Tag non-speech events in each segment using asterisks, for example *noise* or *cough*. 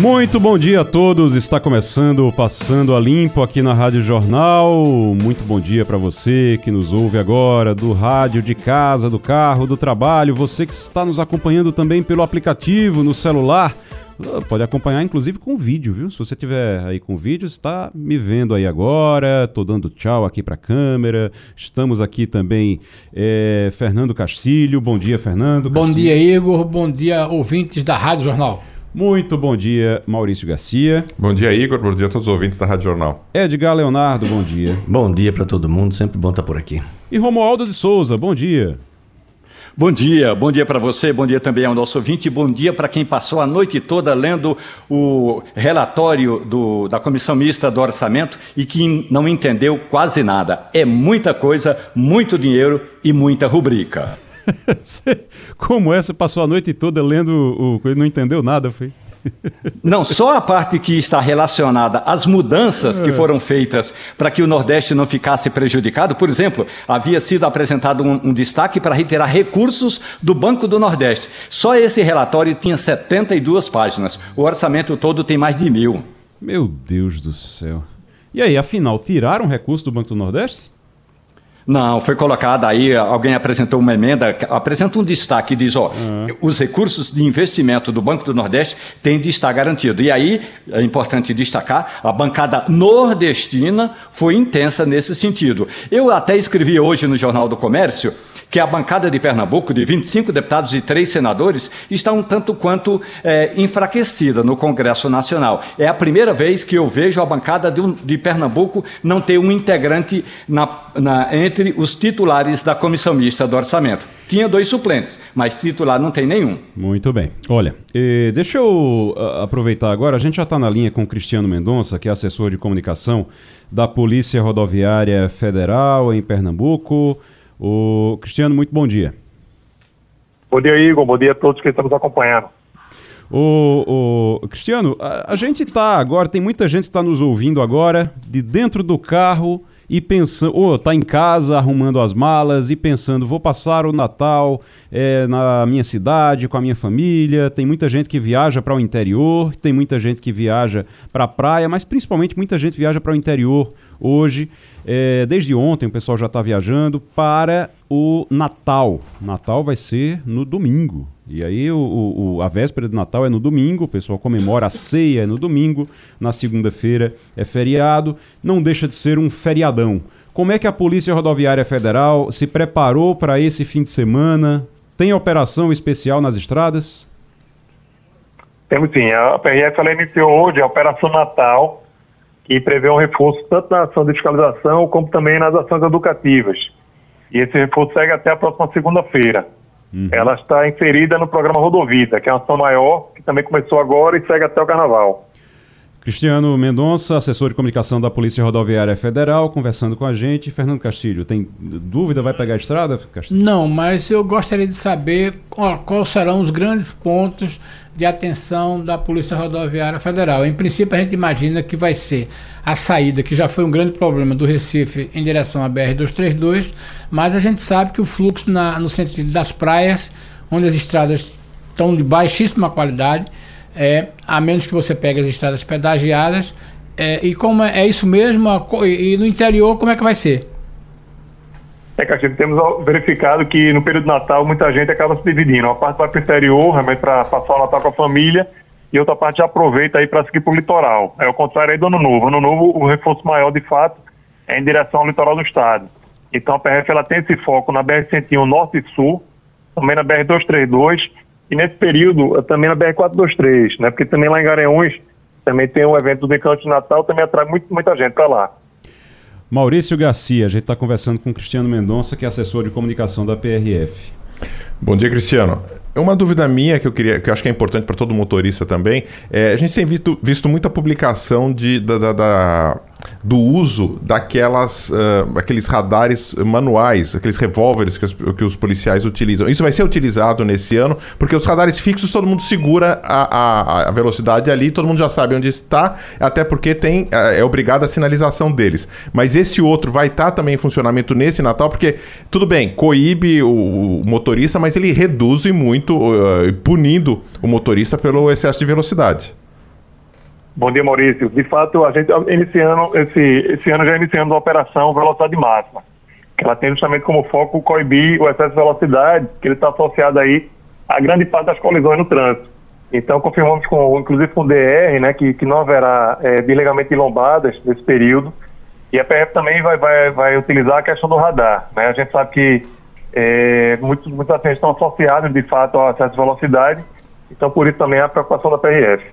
Muito bom dia a todos. Está começando Passando a Limpo aqui na Rádio Jornal. Muito bom dia para você que nos ouve agora do rádio, de casa, do carro, do trabalho. Você que está nos acompanhando também pelo aplicativo no celular. Ah, pode acompanhar inclusive com vídeo, viu? Se você tiver aí com vídeo, está me vendo aí agora. Tô dando tchau aqui para a câmera. Estamos aqui também é, Fernando Castilho. Bom dia, Fernando. Bom Castilho. dia, Igor. Bom dia, ouvintes da Rádio Jornal. Muito bom dia, Maurício Garcia. Bom dia, Igor. Bom dia a todos os ouvintes da Rádio Jornal. Edgar Leonardo, bom dia. Bom dia para todo mundo, sempre bom estar por aqui. E Romualdo de Souza, bom dia. Bom dia, bom dia para você, bom dia também ao nosso ouvinte, bom dia para quem passou a noite toda lendo o relatório do, da Comissão Mista do Orçamento e que não entendeu quase nada. É muita coisa, muito dinheiro e muita rubrica. *laughs* Como é? Você passou a noite toda lendo o coisa não entendeu nada, foi? *laughs* Não, só a parte que está relacionada às mudanças que foram feitas para que o Nordeste não ficasse prejudicado. Por exemplo, havia sido apresentado um, um, destaque para retirar recursos do Banco do Nordeste. Só esse relatório tinha 72 páginas. O orçamento todo tem mais de mil. Meu Deus do céu. E aí, afinal, tiraram recurso do Banco do Nordeste? Não, foi colocada aí, alguém apresentou uma emenda, apresenta um destaque e diz, ó, uhum. os recursos de investimento do Banco do Nordeste têm de estar garantido. E aí, é importante destacar, a bancada nordestina foi intensa nesse sentido. Eu até escrevi hoje no Jornal do Comércio que a bancada de Pernambuco, de 25 deputados e três senadores, está um tanto quanto é, enfraquecida no Congresso Nacional. É a primeira vez que eu vejo a bancada de, um, de Pernambuco não ter um integrante na, na, entre os titulares da Comissão Mista do Orçamento. Tinha dois suplentes, mas titular não tem nenhum. Muito bem. Olha, eh, deixa eu aproveitar agora, a gente já está na linha com o Cristiano Mendonça, que é assessor de comunicação da Polícia Rodoviária Federal em Pernambuco. O Cristiano, muito bom dia. Bom dia, Igor. Bom dia a todos que estão nos acompanhando. O, o Cristiano, a, a gente está agora, tem muita gente que está nos ouvindo agora, de dentro do carro e pensando, ou oh, tá em casa arrumando as malas e pensando, vou passar o Natal é, na minha cidade com a minha família. Tem muita gente que viaja para o interior, tem muita gente que viaja para a praia, mas principalmente muita gente viaja para o interior hoje. É, desde ontem o pessoal já está viajando para o Natal. Natal vai ser no domingo. E aí o, o, a véspera de Natal é no domingo, o pessoal comemora a ceia é no domingo, na segunda-feira é feriado, não deixa de ser um feriadão. Como é que a Polícia Rodoviária Federal se preparou para esse fim de semana? Tem operação especial nas estradas? Temos sim. A PRF ela iniciou hoje a Operação Natal, que prevê um reforço tanto na ação de fiscalização como também nas ações educativas. E esse reforço segue até a próxima segunda-feira. Uhum. Ela está inserida no programa Rodovida, que é uma ação maior, que também começou agora e segue até o Carnaval. Cristiano Mendonça, assessor de comunicação da Polícia Rodoviária Federal, conversando com a gente. Fernando Castilho, tem dúvida? Vai pegar a estrada, Castilho? Não, mas eu gostaria de saber quais serão os grandes pontos de atenção da Polícia Rodoviária Federal. Em princípio, a gente imagina que vai ser a saída, que já foi um grande problema do Recife em direção à BR-232, mas a gente sabe que o fluxo na, no sentido das praias, onde as estradas estão de baixíssima qualidade, é, a menos que você pegue as estradas pedagiadas. É, e como é, é isso mesmo? E no interior, como é que vai ser? É, Castilho, temos verificado que no período de Natal muita gente acaba se dividindo. Uma parte vai para o interior, realmente para passar o Natal com a família, e outra parte já aproveita aí para seguir para o litoral. É o contrário aí do Ano Novo. Ano Novo, o reforço maior, de fato, é em direção ao litoral do estado. Então a PRF ela tem esse foco na BR-101 Norte e Sul, também na BR-232 e nesse período também na BR-423, né? Porque também lá em Garanhuns também tem um evento do Encanto de Natal, também atrai muito, muita gente para lá. Maurício Garcia, a gente está conversando com Cristiano Mendonça, que é assessor de comunicação da PRF. Bom dia, Cristiano. Uma dúvida minha que eu queria, que eu acho que é importante para todo motorista também, é, a gente tem visto, visto muita publicação de, da, da, da, do uso daquelas uh, aqueles radares manuais, aqueles revólveres que, que, os policiais utilizam. Isso vai ser utilizado nesse ano, porque os radares fixos todo mundo segura a, a, a velocidade ali, todo mundo já sabe onde está, até porque tem uh, é obrigado a sinalização deles. Mas esse outro vai estar tá também em funcionamento nesse Natal, porque tudo bem, coíbe o, o motorista, mas ele reduz muito, uh, punindo o motorista pelo excesso de velocidade. Bom dia, Maurício. De fato, a gente iniciando esse, esse ano já iniciamos a operação Velocidade Máxima, que ela tem justamente como foco coibir o excesso de velocidade, que ele está associado aí a grande parte das colisões no trânsito. Então, confirmamos, com, inclusive com o DR, né, que, que não haverá é, de lombadas nesse período. E a PF também vai, vai, vai utilizar a questão do radar. Né? A gente sabe que é, muitos, muitos estão associados, de fato, ao excesso de velocidade. Então, por isso também a preocupação da PRF.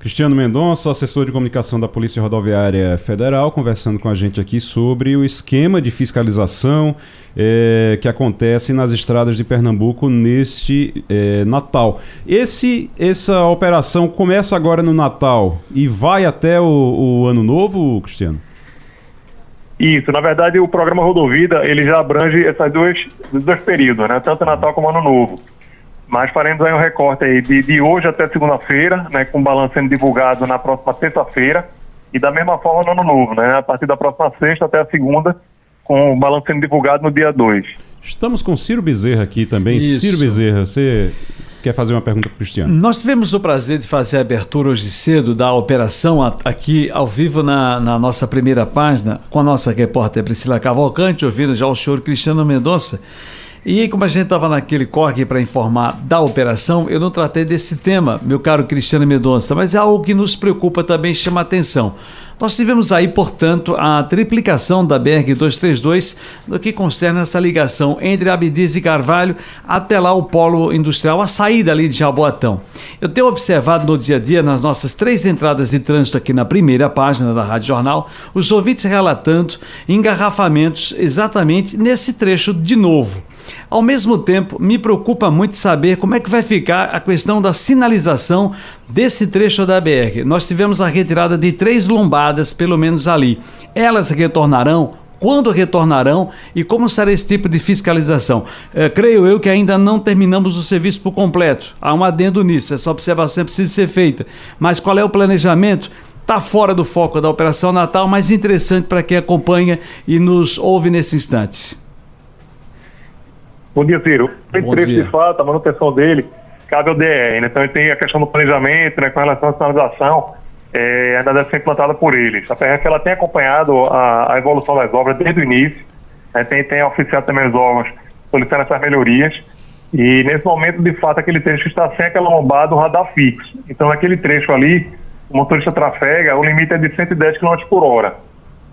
Cristiano Mendonça, assessor de comunicação da Polícia Rodoviária Federal, conversando com a gente aqui sobre o esquema de fiscalização é, que acontece nas estradas de Pernambuco neste é, Natal. Esse, essa operação começa agora no Natal e vai até o, o Ano Novo, Cristiano? Isso, na verdade o programa Rodovida ele já abrange esses dois, dois períodos, né? tanto Natal como Ano Novo. Mas faremos aí um recorte aí de, de hoje até segunda-feira, né, com o balanço sendo divulgado na próxima terça-feira, e da mesma forma no ano novo, né, a partir da próxima sexta até a segunda, com o balanço sendo divulgado no dia 2. Estamos com Ciro Bezerra aqui também. Isso. Ciro Bezerra, você quer fazer uma pergunta para o Cristiano? Nós tivemos o prazer de fazer a abertura hoje cedo da operação aqui ao vivo na, na nossa primeira página com a nossa repórter Priscila Cavalcante, ouvindo já o senhor Cristiano Mendonça. E como a gente estava naquele corre para informar da operação, eu não tratei desse tema, meu caro Cristiano Medonça, mas é algo que nos preocupa também, chama atenção. Nós tivemos aí, portanto, a triplicação da BR-232 no que concerne essa ligação entre Abdias e Carvalho até lá o polo industrial, a saída ali de Jaboatão. Eu tenho observado no dia a dia, nas nossas três entradas de trânsito aqui na primeira página da Rádio Jornal, os ouvintes relatando engarrafamentos exatamente nesse trecho de novo. Ao mesmo tempo, me preocupa muito saber como é que vai ficar a questão da sinalização desse trecho da BR. Nós tivemos a retirada de três lombadas, pelo menos ali. Elas retornarão quando retornarão e como será esse tipo de fiscalização. É, creio eu que ainda não terminamos o serviço por completo. Há um adendo nisso, essa observação precisa ser feita. Mas qual é o planejamento? Está fora do foco da Operação Natal, mas interessante para quem acompanha e nos ouve nesse instante. Bom dia, Ciro. O interesse de fato, a manutenção dele cabe ao DR, né? Então ele tem a questão do planejamento, né, com relação à sinalização, é, ainda deve ser implantada por eles. A PRF ela tem acompanhado a, a evolução das obras desde o início, né, tem, tem oficiado também os órgãos solicitando essas melhorias, e nesse momento, de fato, aquele trecho está sem aquela lombada do radar fixo. Então, aquele trecho ali, o motorista trafega, o limite é de 110 km por hora.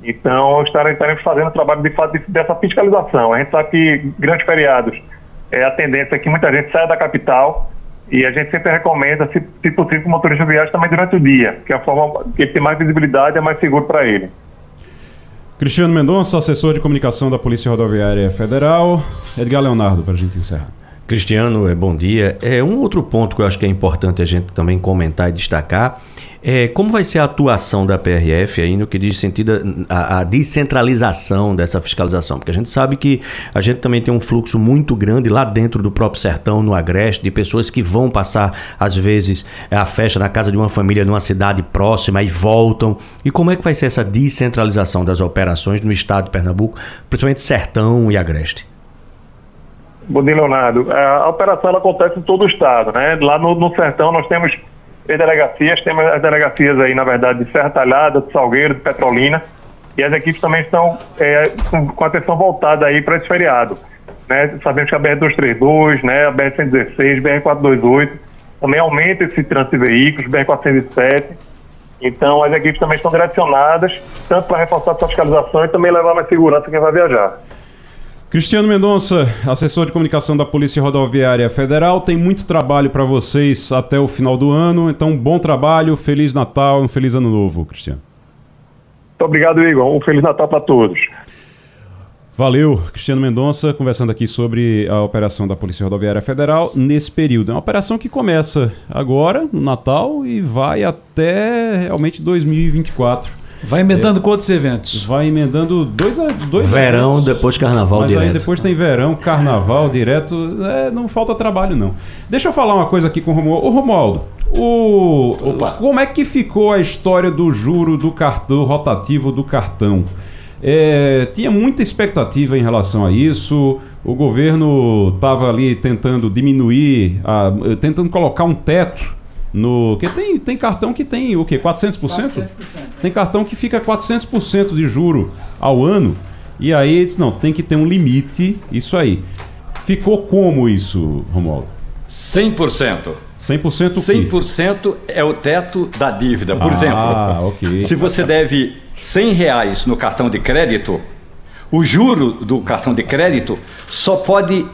Então, estaremos fazendo o trabalho de fato dessa fiscalização. A gente sabe que grandes feriados, é, a tendência é que muita gente saia da capital e a gente sempre recomenda, se, se possível, que o motorista viaje também durante o dia, que é a forma que ele tem mais visibilidade e é mais seguro para ele. Cristiano Mendonça, assessor de comunicação da Polícia Rodoviária Federal. Edgar Leonardo, para a gente encerrar. Cristiano, é bom dia. É um outro ponto que eu acho que é importante a gente também comentar e destacar é, como vai ser a atuação da PRF aí no que diz sentido a, a, descentralização dessa fiscalização? Porque a gente sabe que a gente também tem um fluxo muito grande lá dentro do próprio sertão, no Agreste, de pessoas que vão passar, às vezes, a festa na casa de uma família numa cidade próxima e voltam. E como é que vai ser essa descentralização das operações no estado de Pernambuco, principalmente sertão e Agreste? Bom dia, Leonardo. A operação acontece em todo o estado, né? Lá no, no sertão nós temos tem delegacias, temos as delegacias aí, na verdade, de Serra Talhada, de Salgueiro, de Petrolina, e as equipes também estão é, com, com atenção voltada aí para esse feriado. Né? Sabemos que a BR-232, né, a BR-116, BR-428, também aumenta esse trânsito de veículos, BR-407, então as equipes também estão direcionadas, tanto para reforçar a fiscalização e também levar mais segurança quem vai viajar. Cristiano Mendonça, assessor de comunicação da Polícia Rodoviária Federal, tem muito trabalho para vocês até o final do ano, então bom trabalho, Feliz Natal e um Feliz Ano Novo, Cristiano. Muito obrigado, Igor. Um Feliz Natal para todos. Valeu, Cristiano Mendonça, conversando aqui sobre a operação da Polícia Rodoviária Federal nesse período. É uma operação que começa agora, no Natal, e vai até realmente 2024. Vai emendando quantos eventos? Vai emendando dois, dois Verão, eventos. depois carnaval Mas aí direto. depois tem verão, carnaval direto, é, não falta trabalho não. Deixa eu falar uma coisa aqui com o Romualdo. Ô Romualdo, o, Opa. como é que ficou a história do juro do cartão rotativo do cartão? É, tinha muita expectativa em relação a isso. O governo estava ali tentando diminuir, a- tentando colocar um teto no. Que tem, tem cartão que tem o quê? 400%? Tem cartão que fica 400% de juro ao ano. E aí ele disse, não, tem que ter um limite, isso aí. Ficou como isso, Romualdo? 100%. 100% o quê? 100% é o teto da dívida. Por Ah, exemplo, ok. se você deve 100 reais no cartão de crédito, o juro do cartão de crédito só pode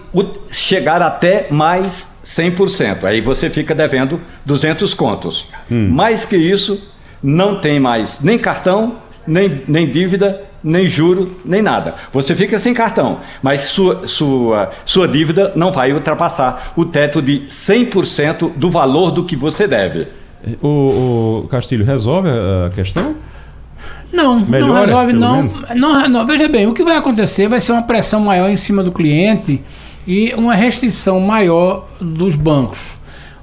chegar até mais 100%. Aí você fica devendo 200 contos. Hum. Mais que isso, não tem mais nem cartão, nem, nem dívida, nem juro, nem nada. Você fica sem cartão, mas sua, sua, sua dívida não vai ultrapassar o teto de 100% do valor do que você deve. O, o Castilho resolve a questão? Não, não Melhora, resolve pelo não. menos? não. não. Veja bem, o que vai acontecer vai ser uma pressão maior em cima do cliente e uma restrição maior dos bancos.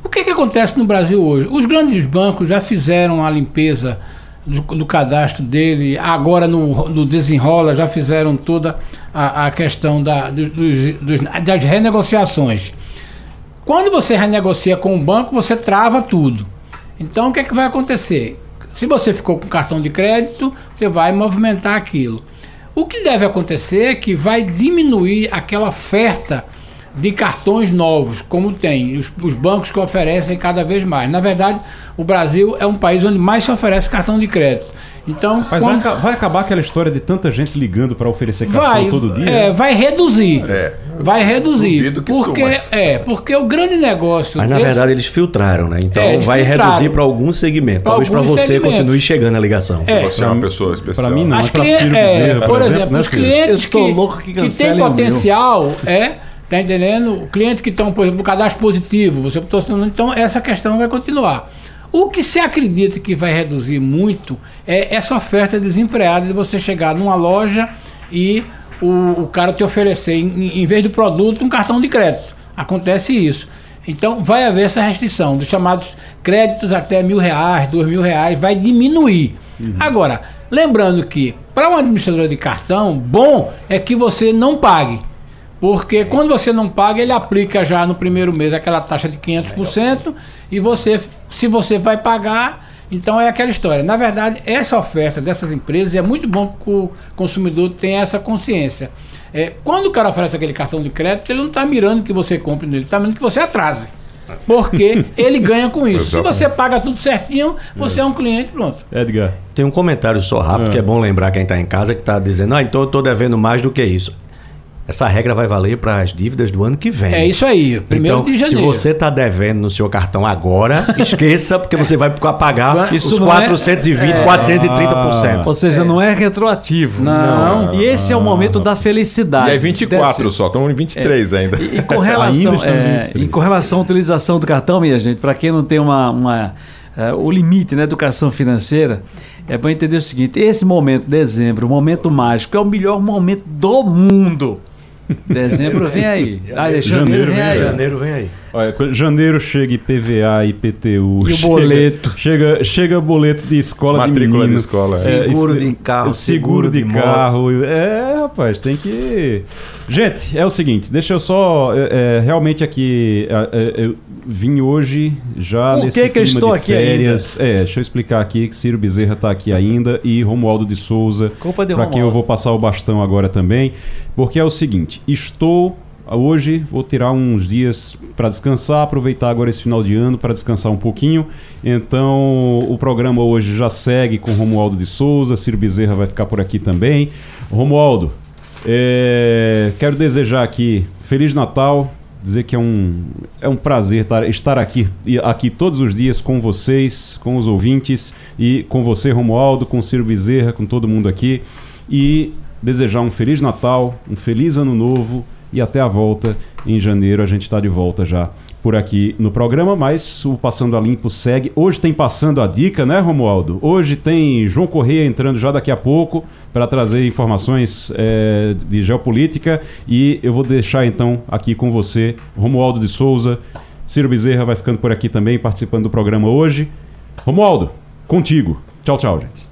O que, que acontece no Brasil hoje? Os grandes bancos já fizeram a limpeza do, do cadastro dele, agora no, no desenrola já fizeram toda a, a questão da, dos- dos- das renegociações. Quando você renegocia com o banco, você trava tudo. Então, o que, é que vai acontecer? Se você ficou com cartão de crédito, você vai movimentar aquilo. O que deve acontecer é que vai diminuir aquela oferta de cartões novos, como tem os, os bancos que oferecem cada vez mais. Na verdade, o Brasil é um país onde mais se oferece cartão de crédito. Então, Mas vai, quando- aca- vai acabar aquela história de tanta gente ligando para oferecer cartão vai, todo dia? é, vai reduzir. É. Vai reduzir. Duvido que porque, mas- é, porque o grande negócio. Mas na verdade eles filtraram, né? Então É, vai filtraram. reduzir para algum segmento. Pra Talvez para você segmentos. continue chegando a ligação. É. Você é uma pessoa especial. Pra mim não. As é clien- Ciro é, Bezerra, por por exemplo, exemplo, né, os clientes que, louco que que meu. potencial, é, tá entendendo? O cliente que estão, por exemplo, no cadastro positivo, você tá assinando, então essa questão vai continuar. O que se acredita que vai reduzir muito é essa oferta desenfreada de você chegar numa loja e o, o cara te oferecer, em, em vez do produto, um cartão de crédito. Acontece isso. Então vai haver essa restrição dos chamados créditos até mil reais, dois mil reais, vai diminuir. Agora, lembrando que para um administrador de cartão, bom é que você não pague. Porque quando você não paga, ele aplica já no primeiro mês aquela taxa de 500% e você, se você vai pagar, então é aquela história. Na verdade, essa oferta dessas empresas é muito bom que o consumidor tenha essa consciência. É, quando o cara oferece aquele cartão de crédito, ele não está mirando que você compre nele, está mirando que você atrase. Porque *laughs* ele ganha com isso. Se você paga tudo certinho, você é um cliente, pronto. Edgar. Tem um comentário só rápido É. que é bom lembrar quem está em casa que está dizendo, ah, então eu estou devendo mais do que isso. Essa regra vai valer para as dívidas do ano que vem. É isso aí, primeiro então, de janeiro. se você está devendo no seu cartão agora, *laughs* esqueça, porque você vai pagar Isso os não é- 420, 430%. Ou seja, não é retroativo. Não. E esse é o momento da felicidade. E aí 24 Desse- só, estamos em 23 ainda. E, e com relação, *laughs* Ainda é, 23. e com relação à utilização do cartão, minha gente, para quem não tem uma, uma, é, o limite na educação financeira, é para entender o seguinte: esse momento, dezembro, o momento mágico, é o melhor momento do mundo. Dezembro vem aí. Ah, janeiro, Janeiro vem vem aí. Janeiro vem aí. Olha, janeiro chega IPVA, IPTU. E o chega- boleto. Chega, chega boleto de escola de Matrícula menino. de escola, é. Seguro de carro, seguro, seguro de, de moto. carro. É, rapaz, tem que. Gente, é o seguinte, deixa eu só. é, é, realmente aqui. é, é, eu vim hoje já Por que que eu estou aqui férias. É, deixa eu explicar aqui que Ciro Bezerra está aqui ainda e Romualdo de Souza. Culpa de Para quem eu vou passar o bastão agora também. Porque é o seguinte, estou. Hoje vou tirar uns dias para descansar, aproveitar agora esse final de ano para descansar um pouquinho. Então, o programa hoje já segue com Romualdo de Souza, Ciro Bezerra vai ficar por aqui também. Romualdo, é, quero desejar aqui Feliz Natal, dizer que é um, é um prazer tar- estar aqui, aqui todos os dias com vocês, com os ouvintes e com você, Romualdo, com Ciro Bezerra, com todo mundo aqui. E desejar um Feliz Natal, um Feliz Ano Novo e até a volta em janeiro. A gente está de volta já por aqui no programa, mas o Passando a Limpo segue. Hoje tem Passando a Dica, né, Romualdo? Hoje tem João Correia entrando já daqui a pouco para trazer informações é, de geopolítica e eu vou deixar então aqui com você, Romualdo de Souza. Ciro Bezerra vai ficando por aqui também, participando do programa hoje. Romualdo, contigo. Tchau, tchau, gente.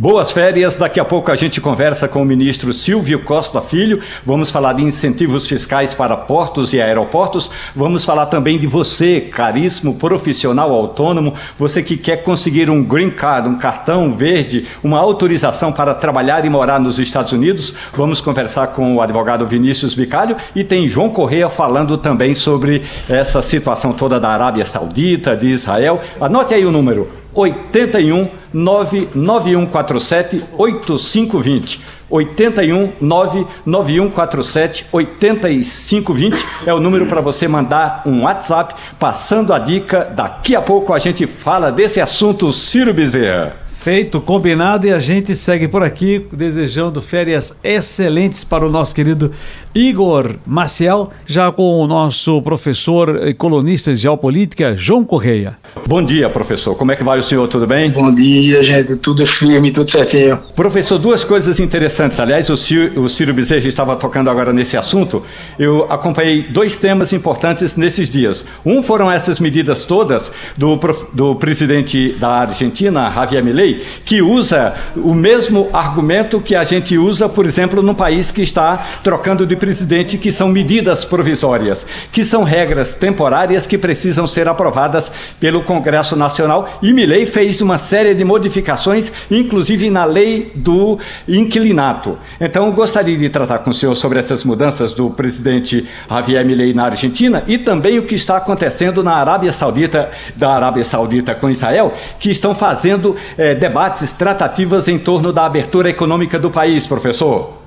Boas férias. Daqui a pouco a gente conversa com o ministro Silvio Costa Filho. Vamos falar de incentivos fiscais para portos e aeroportos. Vamos falar também de você, caríssimo profissional autônomo, você que quer conseguir um green card, um cartão verde, uma autorização para trabalhar e morar nos Estados Unidos. Vamos conversar com o advogado Vinícius Vicário e tem João Correia falando também sobre essa situação toda da Arábia Saudita, de Israel. Anote aí o número 81 99147 8520. 81 99147 8520 é o número para você mandar um WhatsApp passando a dica. Daqui a pouco a gente fala desse assunto, Ciro Bezerra. Feito, combinado e a gente segue por aqui desejando férias excelentes para o nosso querido Igor Maciel, já com o nosso professor e colunista de geopolítica, João Correia. Bom dia, professor. Como é que vai o senhor? Tudo bem? Bom dia, gente. Tudo firme, tudo certinho. Professor, duas coisas interessantes. Aliás, o Ciro, o Ciro Bezerra estava tocando agora nesse assunto. Eu acompanhei dois temas importantes nesses dias. Um foram essas medidas todas do, do presidente da Argentina, Javier Milei, que usa o mesmo argumento que a gente usa, por exemplo, num país que está trocando de presidente, que são medidas provisórias, que são regras temporárias que precisam ser aprovadas pelo Congresso Nacional. E Milley fez uma série de modificações, inclusive na lei do inquilinato. Então, gostaria de tratar com o senhor sobre essas mudanças do presidente Javier Milley na Argentina e também o que está acontecendo na Arábia Saudita, da Arábia Saudita com Israel, que estão fazendo é, debates, tratativas em torno da abertura econômica do país, professor?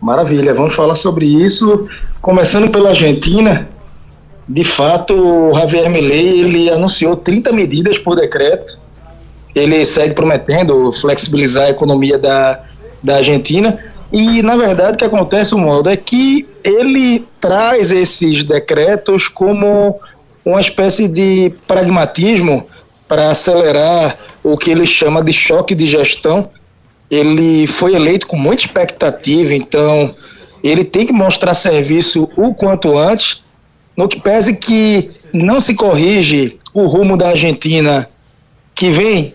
Maravilha, vamos falar sobre isso. Começando pela Argentina, de fato, o Javier Milei ele anunciou 30 medidas por decreto. Ele segue prometendo flexibilizar a economia da, da Argentina. E, na verdade, o que acontece, o modo, é que ele traz esses decretos como uma espécie de pragmatismo para acelerar o que ele chama de choque de gestão. Ele foi eleito com muita expectativa, então ele tem que mostrar serviço o quanto antes, no que pese que não se corrige o rumo da Argentina, que vem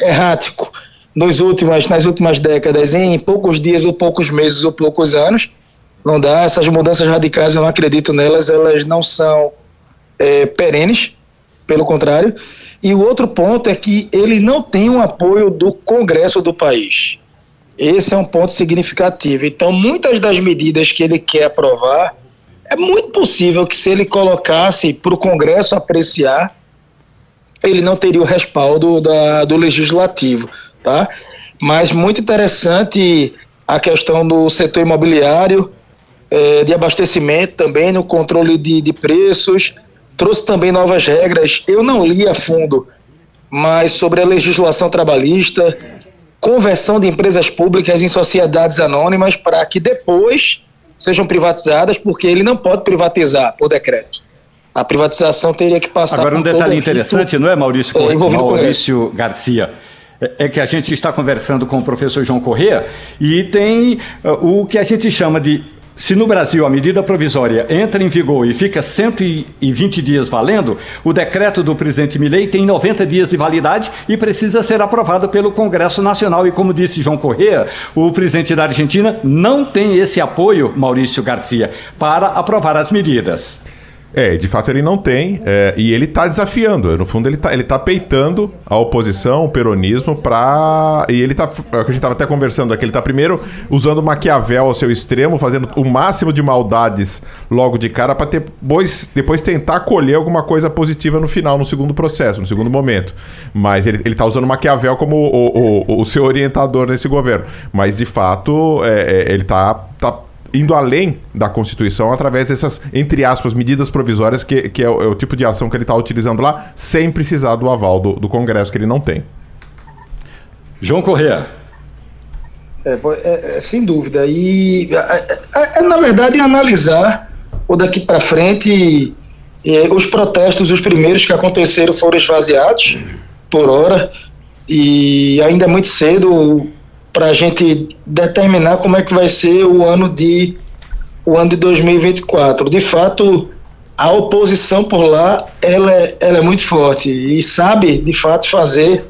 errático nos últimos, nas últimas décadas, em poucos dias ou poucos meses ou poucos anos. Não dá, essas mudanças radicais, eu não acredito nelas, elas não são é, perenes, pelo contrário. E o outro ponto é que ele não tem o apoio do Congresso do país. Esse é um ponto significativo. Então, muitas das medidas que ele quer aprovar, é muito possível que se ele colocasse para o Congresso apreciar, ele não teria o respaldo da, do legislativo, tá? Mas muito interessante a questão do setor imobiliário, eh, de abastecimento também, no controle de, de preços, trouxe também novas regras. Eu não li a fundo, mas sobre a legislação trabalhista, conversão de empresas públicas em sociedades anônimas para que depois sejam privatizadas, porque ele não pode privatizar por decreto. A privatização teria que passar Agora, um detalhe interessante, não é, Maurício, é, Maurício Garcia? É, é que a gente está conversando com o professor João Corrêa e tem uh, o que a gente chama de se no Brasil a medida provisória entra em vigor e fica 120 dias valendo, o decreto do presidente Milei tem 90 dias de validade e precisa ser aprovado pelo Congresso Nacional. E como disse João Correa, o presidente da Argentina não tem esse apoio, Maurício Garcia, para aprovar as medidas. É, de fato ele não tem, é, e ele está desafiando. No fundo, ele está ele tá peitando a oposição, o peronismo, para. E ele está. É a gente estava até conversando aqui, ele está primeiro usando Maquiavel ao seu extremo, fazendo o máximo de maldades logo de cara, para depois, depois tentar colher alguma coisa positiva no final, no segundo processo, no segundo momento. Mas ele, está usando Maquiavel como o, o, o, seu orientador nesse governo. Mas de fato, é, é, ele está. Tá, tá indo além da Constituição através dessas, entre aspas, medidas provisórias, que, que é, o, é o tipo de ação que ele está utilizando lá, sem precisar do aval do, do Congresso, que ele não tem. João Corrêa. É, é, é, sem dúvida. E, é, é, na verdade, analisar o daqui para frente. os protestos, os primeiros que aconteceram, foram esvaziados por hora. E ainda é muito cedo para a gente determinar como é que vai ser o ano de o ano de 2024. De fato, a oposição por lá ela é, ela é muito forte e sabe de fato fazer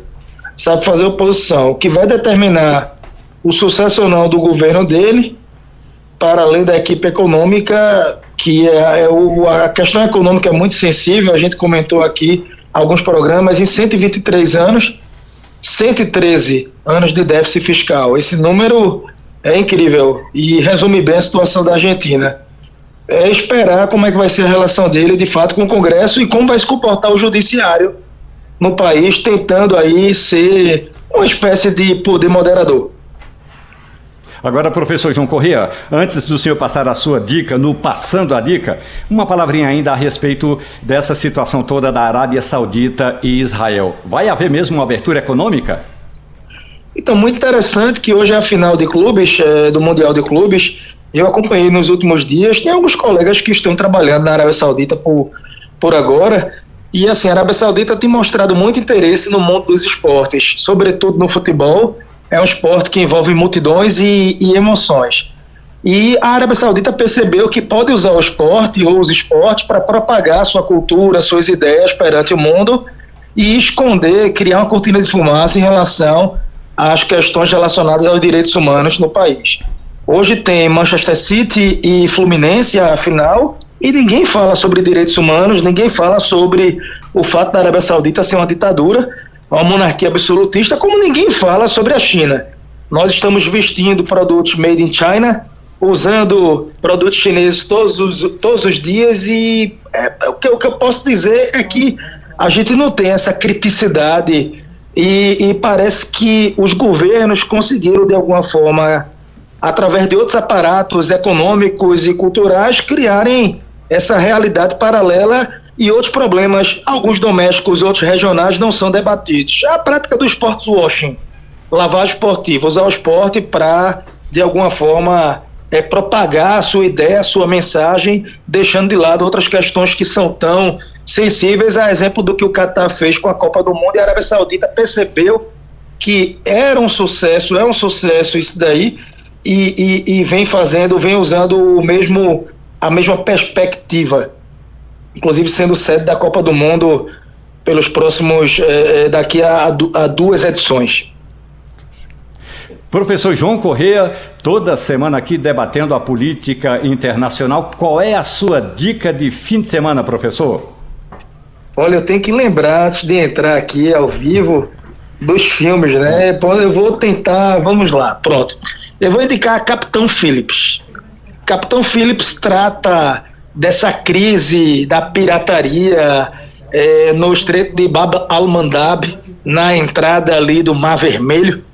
sabe fazer oposição. O que vai determinar o sucesso ou não do governo dele, para além da equipe econômica, que é, é o, a questão econômica é muito sensível, a gente comentou aqui alguns programas, em 123 anos, 113 anos de déficit fiscal. Esse número é incrível e resume bem a situação da Argentina. É esperar como é que vai ser a relação dele, de fato, com o Congresso e como vai se comportar o judiciário no país, tentando aí ser uma espécie de poder moderador. Agora, professor João Corrêa, antes do senhor passar a sua dica, no Passando a Dica, uma palavrinha ainda a respeito dessa situação toda da Arábia Saudita e Israel. Vai haver mesmo uma abertura econômica? Então, muito interessante que hoje é a final de clubes, é, do Mundial de Clubes. Eu acompanhei nos últimos dias, tem alguns colegas que estão trabalhando na Arábia Saudita por, por agora. E assim, a Arábia Saudita tem mostrado muito interesse no mundo dos esportes, sobretudo no futebol é um esporte que envolve multidões e, e emoções. E a Arábia Saudita percebeu que pode usar o esporte ou os esportes para propagar sua cultura, suas ideias perante o mundo e esconder, criar uma cortina de fumaça em relação às questões relacionadas aos direitos humanos no país. Hoje tem Manchester City e Fluminense a final e ninguém fala sobre direitos humanos, ninguém fala sobre o fato da Arábia Saudita ser uma ditadura uma monarquia absolutista, como ninguém fala sobre a China. Nós estamos vestindo produtos made in China, usando produtos chineses todos os, todos os dias e é, o, que, o que eu posso dizer é que a gente não tem essa criticidade e, e, parece que os governos conseguiram, de alguma forma, através de outros aparatos econômicos e culturais, criarem essa realidade paralela e outros problemas, alguns domésticos, outros regionais, não são debatidos. A prática do esportes washing, lavagem esportiva, usar o esporte para, de alguma forma, é, propagar a sua ideia, a sua mensagem, deixando de lado outras questões que são tão sensíveis, a exemplo do que o Qatar fez com a Copa do Mundo e a Arábia Saudita percebeu que era um sucesso, é um sucesso isso daí, e, e, e vem fazendo, vem usando o mesmo, a mesma perspectiva inclusive sendo sede da Copa do Mundo pelos próximos, é, daqui a, a duas edições. Professor João Correia, toda semana aqui debatendo a política internacional. Qual é a sua dica de fim de semana, professor? Olha, eu tenho que lembrar, antes de entrar aqui ao vivo, dos filmes, né? Eu vou tentar, vamos lá, pronto. Eu vou indicar Capitão Phillips. Capitão Phillips trata dessa crise da pirataria é, no estreito de Bab al-Mandab, na entrada ali do Mar Vermelho,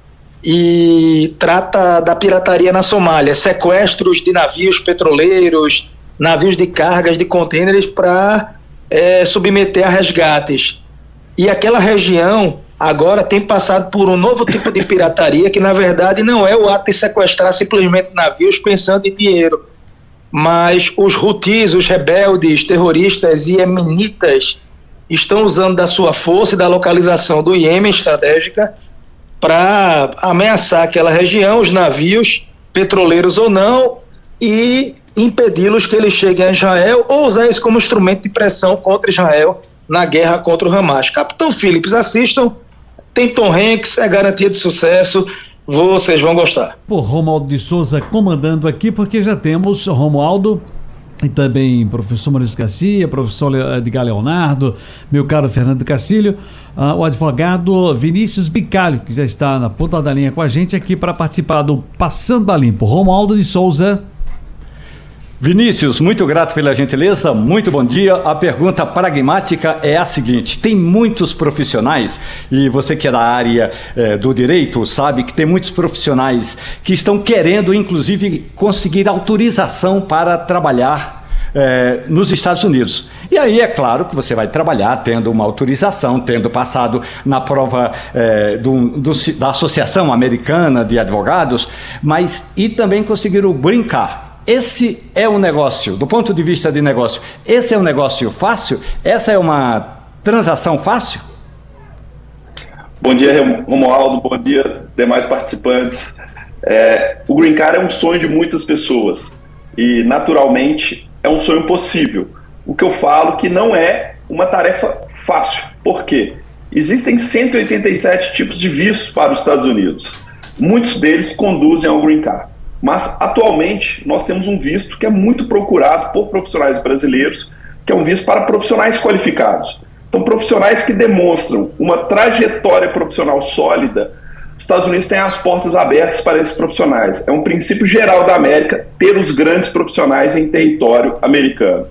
e trata da pirataria na Somália, sequestros de navios petroleiros, navios de cargas de contêineres para é, submeter a resgates. E aquela região agora tem passado por um novo tipo de pirataria que na verdade não é o ato de sequestrar simplesmente navios pensando em dinheiro, mas os Houthis, os rebeldes, terroristas e emenitas estão usando da sua força e da localização do Iêmen estratégica para ameaçar aquela região, os navios, petroleiros ou não, e impedi-los que eles cheguem a Israel ou usar isso como instrumento de pressão contra Israel na guerra contra o Hamas. Capitão Phillips, assistam. Tem Tom Hanks, é garantia de sucesso. Vocês vão gostar. Por Romualdo de Souza comandando aqui, porque já temos Romualdo e também professor Maurício Garcia, professor Edgar Leonardo, meu caro Fernando Castilho, uh, o advogado Vinícius Bicalho, que já está na ponta da linha com a gente aqui para participar do Passando a Limpo. Romualdo de Souza. Vinícius, muito grato pela gentileza, muito bom dia. A pergunta pragmática é a seguinte: tem muitos profissionais, e você que é da área é, do direito sabe que tem muitos profissionais que estão querendo, inclusive, conseguir autorização para trabalhar é, nos Estados Unidos. E aí é claro que você vai trabalhar tendo uma autorização, tendo passado na prova é, do, do, da Associação Americana de Advogados, mas e também conseguir o brincar. Esse é um negócio, do ponto de vista de negócio, esse é um negócio fácil? Essa é uma transação fácil? Bom dia, Romualdo. Bom dia, demais participantes. É, o Green Card é um sonho de muitas pessoas e, naturalmente, é um sonho possível. O que eu falo que não é uma tarefa fácil. Por quê? Existem 187 tipos de vistos para os Estados Unidos. Muitos deles conduzem ao Green Card. Mas, atualmente, nós temos um visto que é muito procurado por profissionais brasileiros, que é um visto para profissionais qualificados. Então, profissionais que demonstram uma trajetória profissional sólida, os Estados Unidos têm as portas abertas para esses profissionais. É um princípio geral da América ter os grandes profissionais em território americano.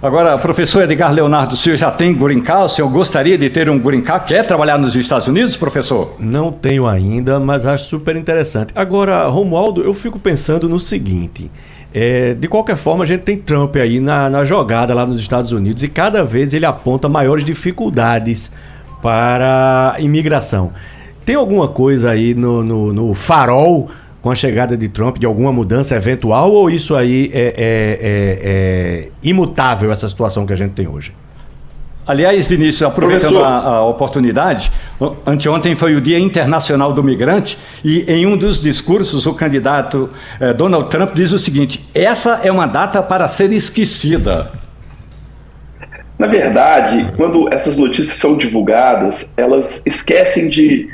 Agora, professor Edgar Leonardo, o senhor já tem card? O senhor gostaria de ter um card? Quer trabalhar nos Estados Unidos, professor? Não tenho ainda, mas acho super interessante. Agora, Romualdo, eu fico pensando no seguinte. É, de qualquer forma, a gente tem Trump aí na, na jogada lá nos Estados Unidos e cada vez ele aponta maiores dificuldades para a imigração. Tem alguma coisa aí no, no, no, farol com a chegada de Trump, de alguma mudança eventual, ou isso aí é, é, é, é imutável, essa situação que a gente tem hoje? Aliás, Vinícius, aproveitando a, a, oportunidade, anteontem foi o Dia Internacional do Migrante e em um dos discursos o candidato eh, Donald Trump diz o seguinte: essa é uma data para ser esquecida. Na verdade, quando essas notícias são divulgadas, elas esquecem de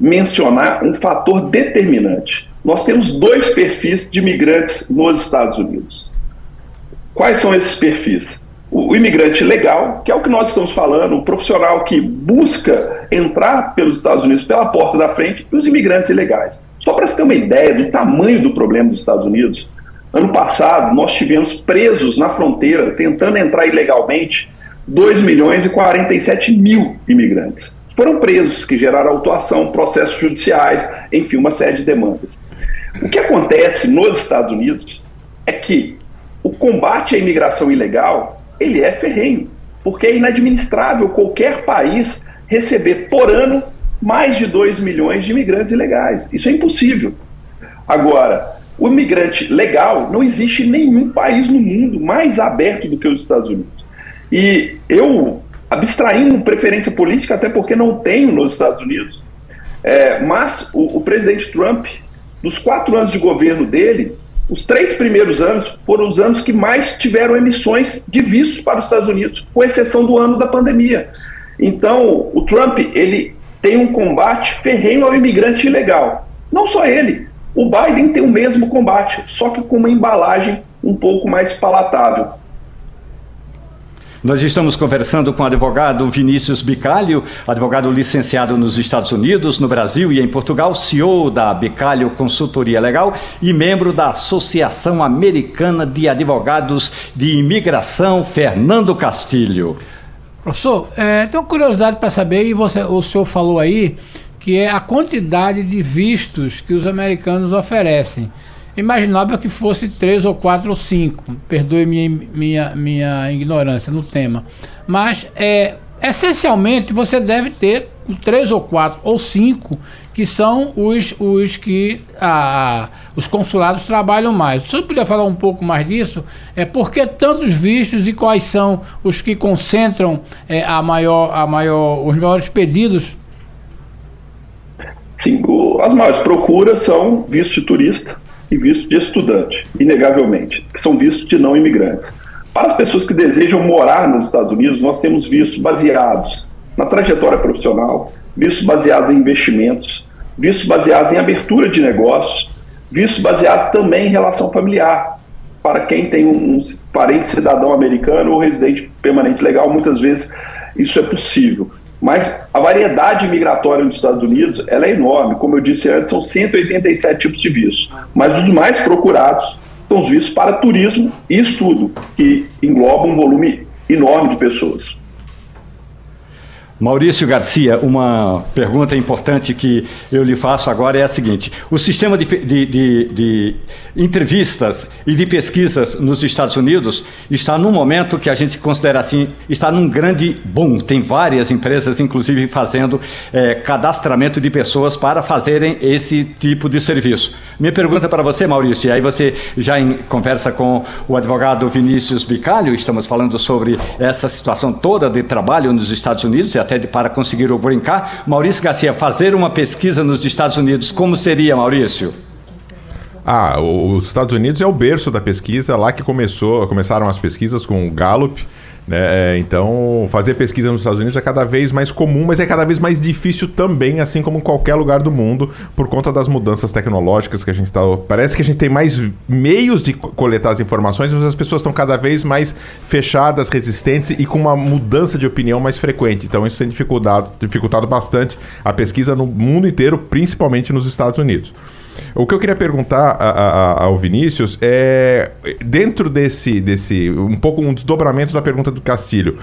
mencionar um fator determinante. Nós temos dois perfis de imigrantes nos Estados Unidos. Quais são esses perfis? o imigrante legal, que é o que nós estamos falando, o profissional que busca entrar pelos Estados Unidos pela porta da frente, e os imigrantes ilegais. Só para você ter uma ideia do tamanho do problema dos Estados Unidos, ano passado nós tivemos presos na fronteira, tentando entrar ilegalmente, 2 milhões e 47 mil imigrantes. Foram presos, que geraram autuação, processos judiciais, enfim, uma série de demandas. O que acontece nos Estados Unidos é que o combate à imigração ilegal ele é ferrenho, porque é inadministrável qualquer país receber por ano mais de 2 milhões de imigrantes ilegais. Isso é impossível. Agora, o imigrante legal não existe nenhum país no mundo mais aberto do que os Estados Unidos. E eu, abstraindo preferência política, até porque não tenho nos Estados Unidos, é, mas o, o presidente Trump, nos quatro anos de governo dele, os três primeiros anos foram os anos que mais tiveram emissões de vistos para os Estados Unidos, com exceção do ano da pandemia. Então, o Trump ele tem um combate ferrenho ao imigrante ilegal. Não só ele, o Biden tem o mesmo combate, só que com uma embalagem um pouco mais palatável. Nós estamos conversando com o advogado Vinícius Bicalho, advogado licenciado nos Estados Unidos, no Brasil e em Portugal, CEO da Bicalho Consultoria Legal e membro da Associação Americana de Advogados de Imigração, Fernando Castilho. Professor, é, uma curiosidade para saber, e você, o senhor falou aí, que é a quantidade de vistos que os americanos oferecem. Imaginava que fosse três ou quatro ou cinco. Perdoe minha, minha, minha ignorância no tema. Mas é, essencialmente você deve ter três ou quatro ou cinco que são os, os que a, os consulados trabalham mais. O senhor podia falar um pouco mais disso? É por que tantos vistos e quais são os que concentram é, a maior, a maior, os maiores pedidos? Sim, o, as maiores procuras são visto de turista, e visto de estudante, inegavelmente, que são vistos de não imigrantes. Para as pessoas que desejam morar nos Estados Unidos, nós temos vistos baseados na trajetória profissional, vistos baseados em investimentos, vistos baseados em abertura de negócios, vistos baseados também em relação familiar. Para quem tem um parente cidadão americano ou residente permanente legal, muitas vezes isso é possível. Mas a variedade migratória nos Estados Unidos ela é enorme. Como eu disse antes, são 187 tipos de vistos. Mas os mais procurados são os vistos para turismo e estudo, que englobam um volume enorme de pessoas. Maurício Garcia, uma pergunta importante que eu lhe faço agora é a seguinte: o sistema de, de, de, de, entrevistas e de pesquisas nos Estados Unidos está num momento que a gente considera assim, está num grande boom. Tem várias empresas, inclusive, fazendo é, cadastramento de pessoas para fazerem esse tipo de serviço. Minha pergunta para você, Maurício, e aí você já em, conversa com o advogado Vinícius Bicalho, estamos falando sobre essa situação toda de trabalho nos Estados Unidos e até de, para conseguir o brincar. Maurício Garcia, fazer uma pesquisa nos Estados Unidos, como seria, Maurício? Ah, os Estados Unidos é o berço da pesquisa, lá que começou, começaram as pesquisas com o Gallup. Né? Então, fazer pesquisa nos Estados Unidos é cada vez mais comum, mas é cada vez mais difícil também, assim como em qualquer lugar do mundo, por conta das mudanças tecnológicas que a gente está. Parece que a gente tem mais meios de coletar as informações, mas as pessoas estão cada vez mais fechadas, resistentes e com uma mudança de opinião mais frequente. Então, isso tem dificultado, dificultado bastante a pesquisa no mundo inteiro, principalmente nos Estados Unidos. O que eu queria perguntar a, a, ao Vinícius é, dentro desse, desse, um pouco um desdobramento da pergunta do Castilho,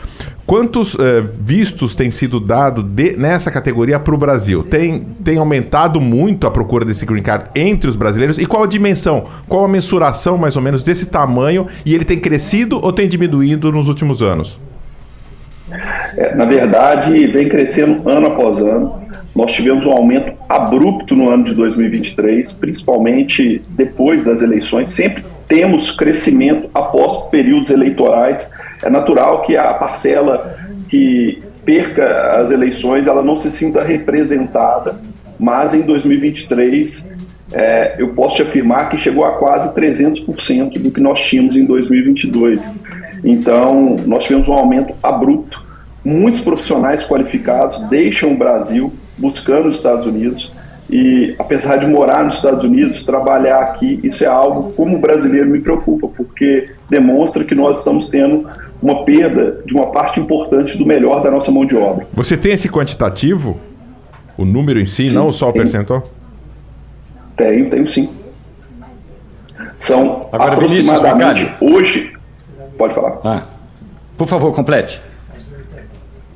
quantos uh, vistos têm sido dados nessa categoria para o Brasil? Tem, tem aumentado muito a procura desse green card entre os brasileiros? E qual a dimensão, qual a mensuração mais ou menos desse tamanho? E ele tem crescido ou tem diminuído nos últimos anos? É, na verdade, vem crescendo ano após ano. Nós tivemos um aumento abrupto no ano de 2023, principalmente depois das eleições. Sempre temos crescimento após períodos eleitorais. É natural que a parcela que perca as eleições ela não se sinta representada, mas em 2023 é, eu posso te afirmar que chegou a quase 300% do que nós tínhamos em 2022. Então, nós tivemos um aumento abrupto. Muitos profissionais qualificados deixam o Brasil buscando os Estados Unidos. E apesar de morar nos Estados Unidos, trabalhar aqui, isso é algo como brasileiro me preocupa, porque demonstra que nós estamos tendo uma perda de uma parte importante do melhor da nossa mão de obra. Você tem esse quantitativo? O número em si, sim, não só o percentual? Tenho, tenho sim. São Agora, aproximadamente hoje. Pode falar. Ah, por favor, complete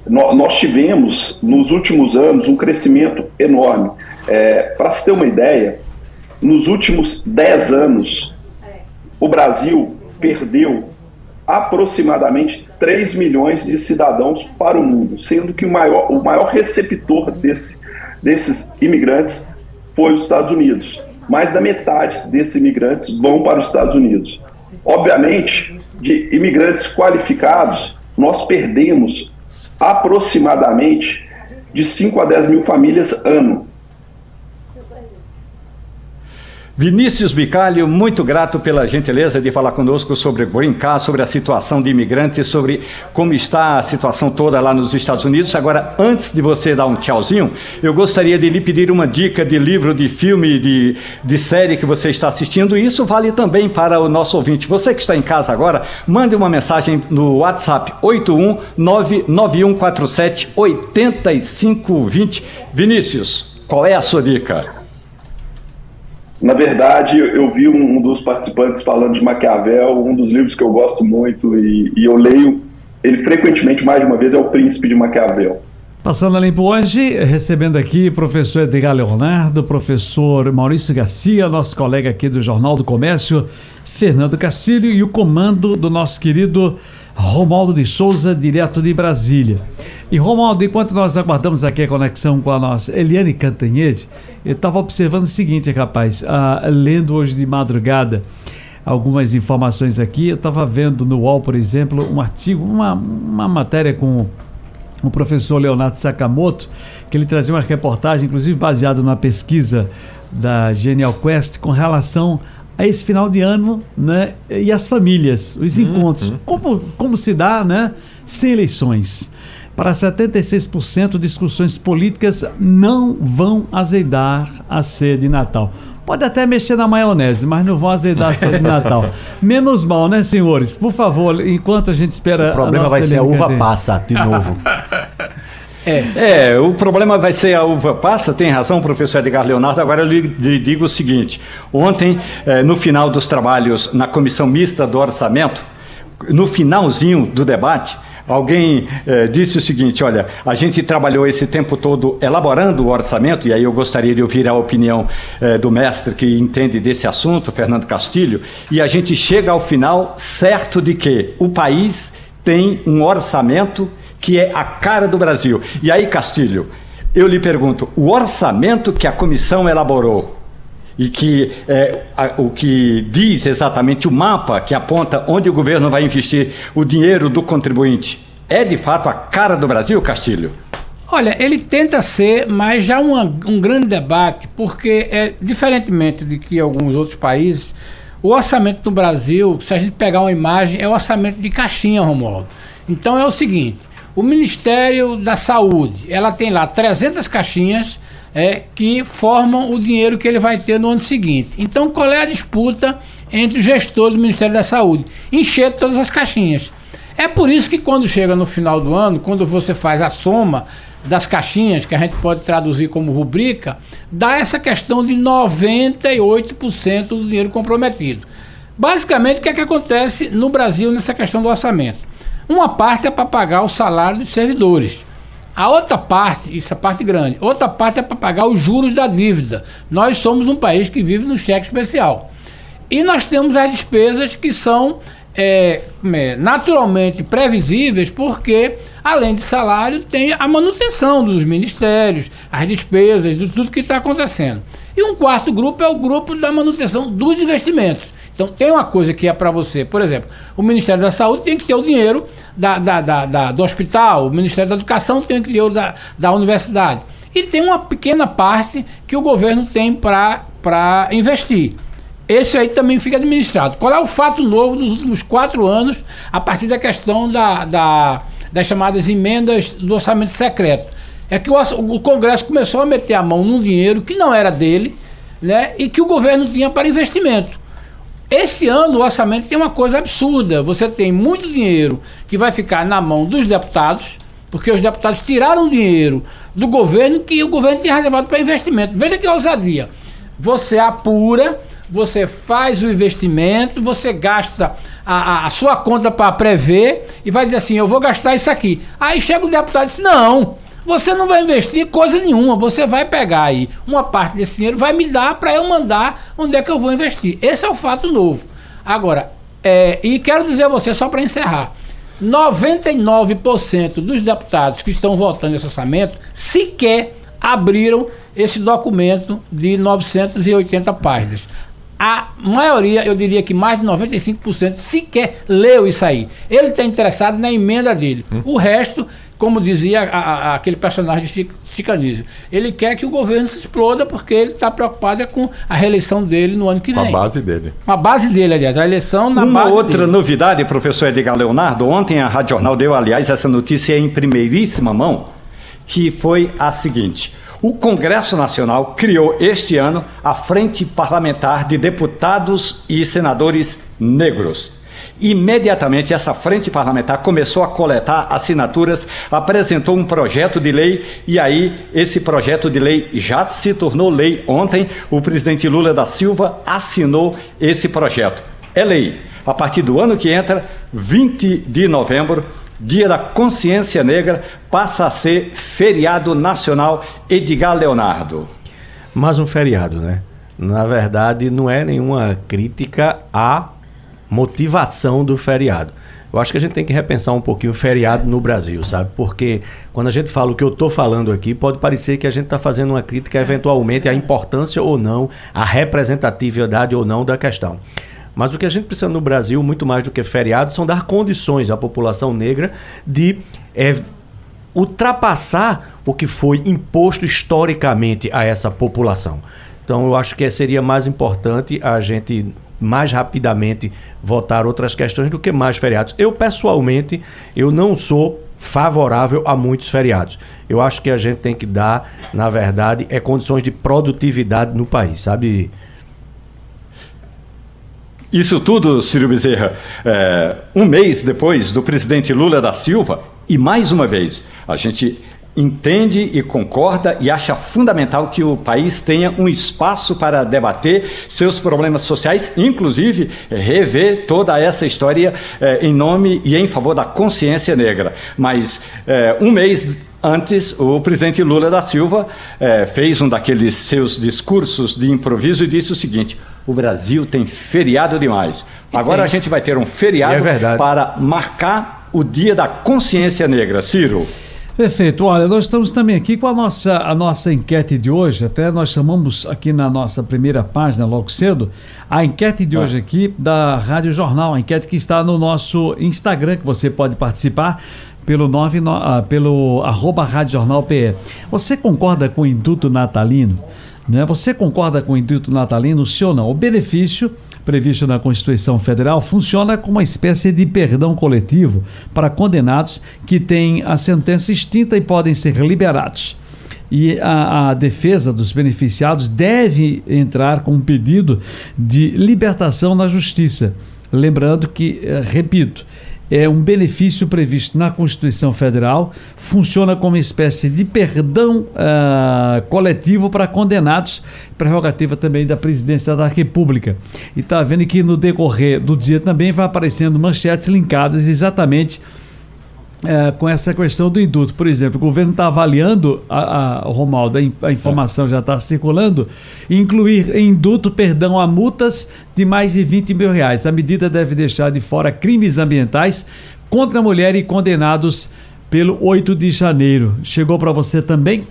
nós tivemos nos últimos anos um crescimento enorme. É, Para se ter uma ideia, nos últimos 10 anos, o Brasil perdeu aproximadamente 3 milhões de cidadãos para o mundo, sendo que o maior, o maior receptor desse, desses imigrantes foi os Estados Unidos. Mais da metade desses imigrantes vão para os Estados Unidos. Obviamente, de imigrantes qualificados, nós perdemos aproximadamente de 5 a 10 mil famílias ano. Vinícius Bicalho, muito grato pela gentileza de falar conosco sobre brincar, sobre a situação de imigrantes, sobre como está a situação toda lá nos Estados Unidos. Agora, antes de você dar um tchauzinho, eu gostaria de lhe pedir uma dica de livro, de filme, de, de série que você está assistindo. E isso vale também para o nosso ouvinte. Você que está em casa agora, mande uma mensagem no WhatsApp 81991478520. Vinícius, qual é a sua dica? Na verdade, eu vi um, dos participantes falando de Maquiavel, um dos livros que eu gosto muito e, e eu leio ele frequentemente, mais de uma vez, é O Príncipe de Maquiavel. Passando a limpo hoje, recebendo aqui o professor Edgar Leonardo, professor Maurício Garcia, nosso colega aqui do Jornal do Comércio, Fernando Castilho e o comando do nosso querido Romaldo de Souza, direto de Brasília. E Romaldo, enquanto nós aguardamos aqui a conexão com a nossa Eliane Cantanhede, eu estava observando o seguinte, rapaz, ah, lendo hoje de madrugada algumas informações aqui, eu estava vendo no UOL, por exemplo, um artigo, uma, uma matéria com o professor Leonardo Sakamoto, que ele trazia uma reportagem, inclusive baseado na pesquisa da Genial Quest, com relação a esse final de ano né, e as famílias, os uhum. encontros. Como, como se dá né, sem eleições? Para 76%, discussões políticas não vão azedar a ceia de Natal. Pode até mexer na maionese, mas não vão azedar a ceia de Natal. *laughs* Menos mal, né, senhores? Por favor, enquanto a gente espera. O problema vai ser a uva passa de *laughs* novo. É. é, o problema vai ser a uva passa, tem razão, professor Edgar Leonardo. Agora eu lhe digo o seguinte: ontem, eh, no final dos trabalhos na comissão mista do orçamento, no finalzinho do debate, Alguém eh, disse o seguinte: olha, a gente trabalhou esse tempo todo elaborando o orçamento, e aí eu gostaria de ouvir a opinião eh, do mestre que entende desse assunto, Fernando Castilho, e a gente chega ao final certo de que o país tem um orçamento que é a cara do Brasil. E aí, Castilho, eu lhe pergunto: o orçamento que a comissão elaborou e que é, a, o que diz exatamente o mapa que aponta onde o governo vai investir o dinheiro do contribuinte é de fato a cara do Brasil, Castilho? Olha, ele tenta ser, mas já uma, um grande debate, porque é diferentemente de que alguns outros países, o orçamento do Brasil, se a gente pegar uma imagem, é o orçamento de caixinha, Romualdo. Então é o seguinte, o Ministério da Saúde, ela tem lá 300 caixinhas é, que formam o dinheiro que ele vai ter no ano seguinte. Então, qual é a disputa entre os gestores do Ministério da Saúde? Encher todas as caixinhas. É por isso que quando chega no final do ano, quando você faz a soma das caixinhas, que a gente pode traduzir como rubrica, dá essa questão de 98% do dinheiro comprometido. Basicamente, o que é que acontece no Brasil nessa questão do orçamento? Uma parte é para pagar o salário dos servidores. A outra parte, isso é a parte grande, outra parte é para pagar os juros da dívida. Nós somos um país que vive no cheque especial. E nós temos as despesas que são é, é, naturalmente previsíveis, porque além de salário, tem a manutenção dos ministérios, as despesas, de tudo que está acontecendo. E um quarto grupo é o grupo da manutenção dos investimentos. Então, tem uma coisa que é para você, por exemplo, o Ministério da Saúde tem que ter o dinheiro da, da, da, da, do hospital, o Ministério da Educação tem que ter o da, da universidade. E tem uma pequena parte que o governo tem para investir. Esse aí também fica administrado. Qual é o fato novo dos últimos quatro anos, a partir da questão da, da, das chamadas emendas do orçamento secreto? É que o, o Congresso começou a meter a mão num dinheiro que não era dele, né, e que o governo tinha para investimento. Este ano o orçamento tem uma coisa absurda. Você tem muito dinheiro que vai ficar na mão dos deputados, porque os deputados tiraram dinheiro do governo que o governo tinha reservado para investimento. Veja que ousadia. Você apura, você faz o investimento, você gasta a, a, a sua conta para prever e vai dizer assim: eu vou gastar isso aqui. Aí chega o deputado e diz: não. Você não vai investir coisa nenhuma, você vai pegar aí uma parte desse dinheiro, vai me dar para eu mandar onde é que eu vou investir. Esse é o fato novo. Agora, é, e quero dizer a você, só para encerrar: 99% dos deputados que estão votando nesse orçamento sequer abriram esse documento de 980 páginas. A maioria, eu diria que mais de 95%, sequer leu isso aí. Ele está interessado na emenda dele. Hum. O resto como dizia a, a, aquele personagem de Chicanísio. Ele quer que o governo se exploda porque ele está preocupado é com a reeleição dele no ano que vem. Com a base dele. Com a base dele, aliás. A eleição na Uma base outra dele. novidade, professor Edgar Leonardo. Ontem a Rádio Jornal deu, aliás, essa notícia em primeiríssima mão, que foi a seguinte. O Congresso Nacional criou este ano a Frente Parlamentar de Deputados e Senadores Negros. Imediatamente, essa frente parlamentar começou a coletar assinaturas, apresentou um projeto de lei e aí esse projeto de lei já se tornou lei. Ontem, o presidente Lula da Silva assinou esse projeto. É lei. A partir do ano que entra, 20 de novembro, Dia da Consciência Negra, passa a ser feriado nacional Edgar Leonardo. Mais um feriado, né? Na verdade, não é nenhuma crítica a motivação do feriado. Eu acho que a gente tem que repensar um pouquinho o feriado no Brasil, sabe? Porque quando a gente fala o que eu estou falando aqui, pode parecer que a gente está fazendo uma crítica eventualmente à importância ou não, à representatividade ou não da questão. Mas o que a gente precisa no Brasil, muito mais do que feriado, são dar condições à população negra de é, ultrapassar o que foi imposto historicamente a essa população. Então eu acho que seria mais importante a gente mais rapidamente votar outras questões do que mais feriados. Eu, pessoalmente, eu não sou favorável a muitos feriados. Eu acho que a gente tem que dar, na verdade, é condições de produtividade no país, sabe? Isso tudo, Ciro Bezerra, é, um mês depois do presidente Lula da Silva, e mais uma vez, a gente entende e concorda e acha fundamental que o país tenha um espaço para debater seus problemas sociais, inclusive eh, rever toda essa história eh, em nome e em favor da consciência negra. Mas eh, um mês Antes, o presidente Lula da Silva eh, fez um daqueles seus discursos de improviso e disse o seguinte: o Brasil tem feriado demais. Agora a gente vai ter um feriado É para marcar o Dia da Consciência Negra. Ciro. Perfeito. Olha, nós estamos também aqui com a nossa, a nossa enquete de hoje. Até nós chamamos aqui na nossa primeira página, logo cedo, a enquete de hoje aqui da Rádio Jornal. A enquete que está no nosso Instagram, que você pode participar pelo, 9, no- ah, pelo arroba Rádio Jornal PE. Você concorda com o induto natalino? Né? Você concorda com o induto natalino, sim ou não? O benefício previsto na Constituição Federal funciona como uma espécie de perdão coletivo para condenados que têm a sentença extinta e podem ser liberados. E a, a defesa dos beneficiados deve entrar com um pedido de libertação na justiça. Lembrando que, eh, repito, é um benefício previsto na Constituição Federal, funciona como uma espécie de perdão ah, coletivo para condenados, prerrogativa também da presidência da República. E está vendo que no decorrer do dia também vai aparecendo manchetes linkadas exatamente é, com essa questão do indulto. Por exemplo, o governo está avaliando, a, a, Romaldo, a, in- a informação já está circulando, incluir indulto perdão a multas de mais de 20 mil reais. A medida deve deixar de fora crimes ambientais contra a mulher e condenados pelo 8 de janeiro. Chegou para você também?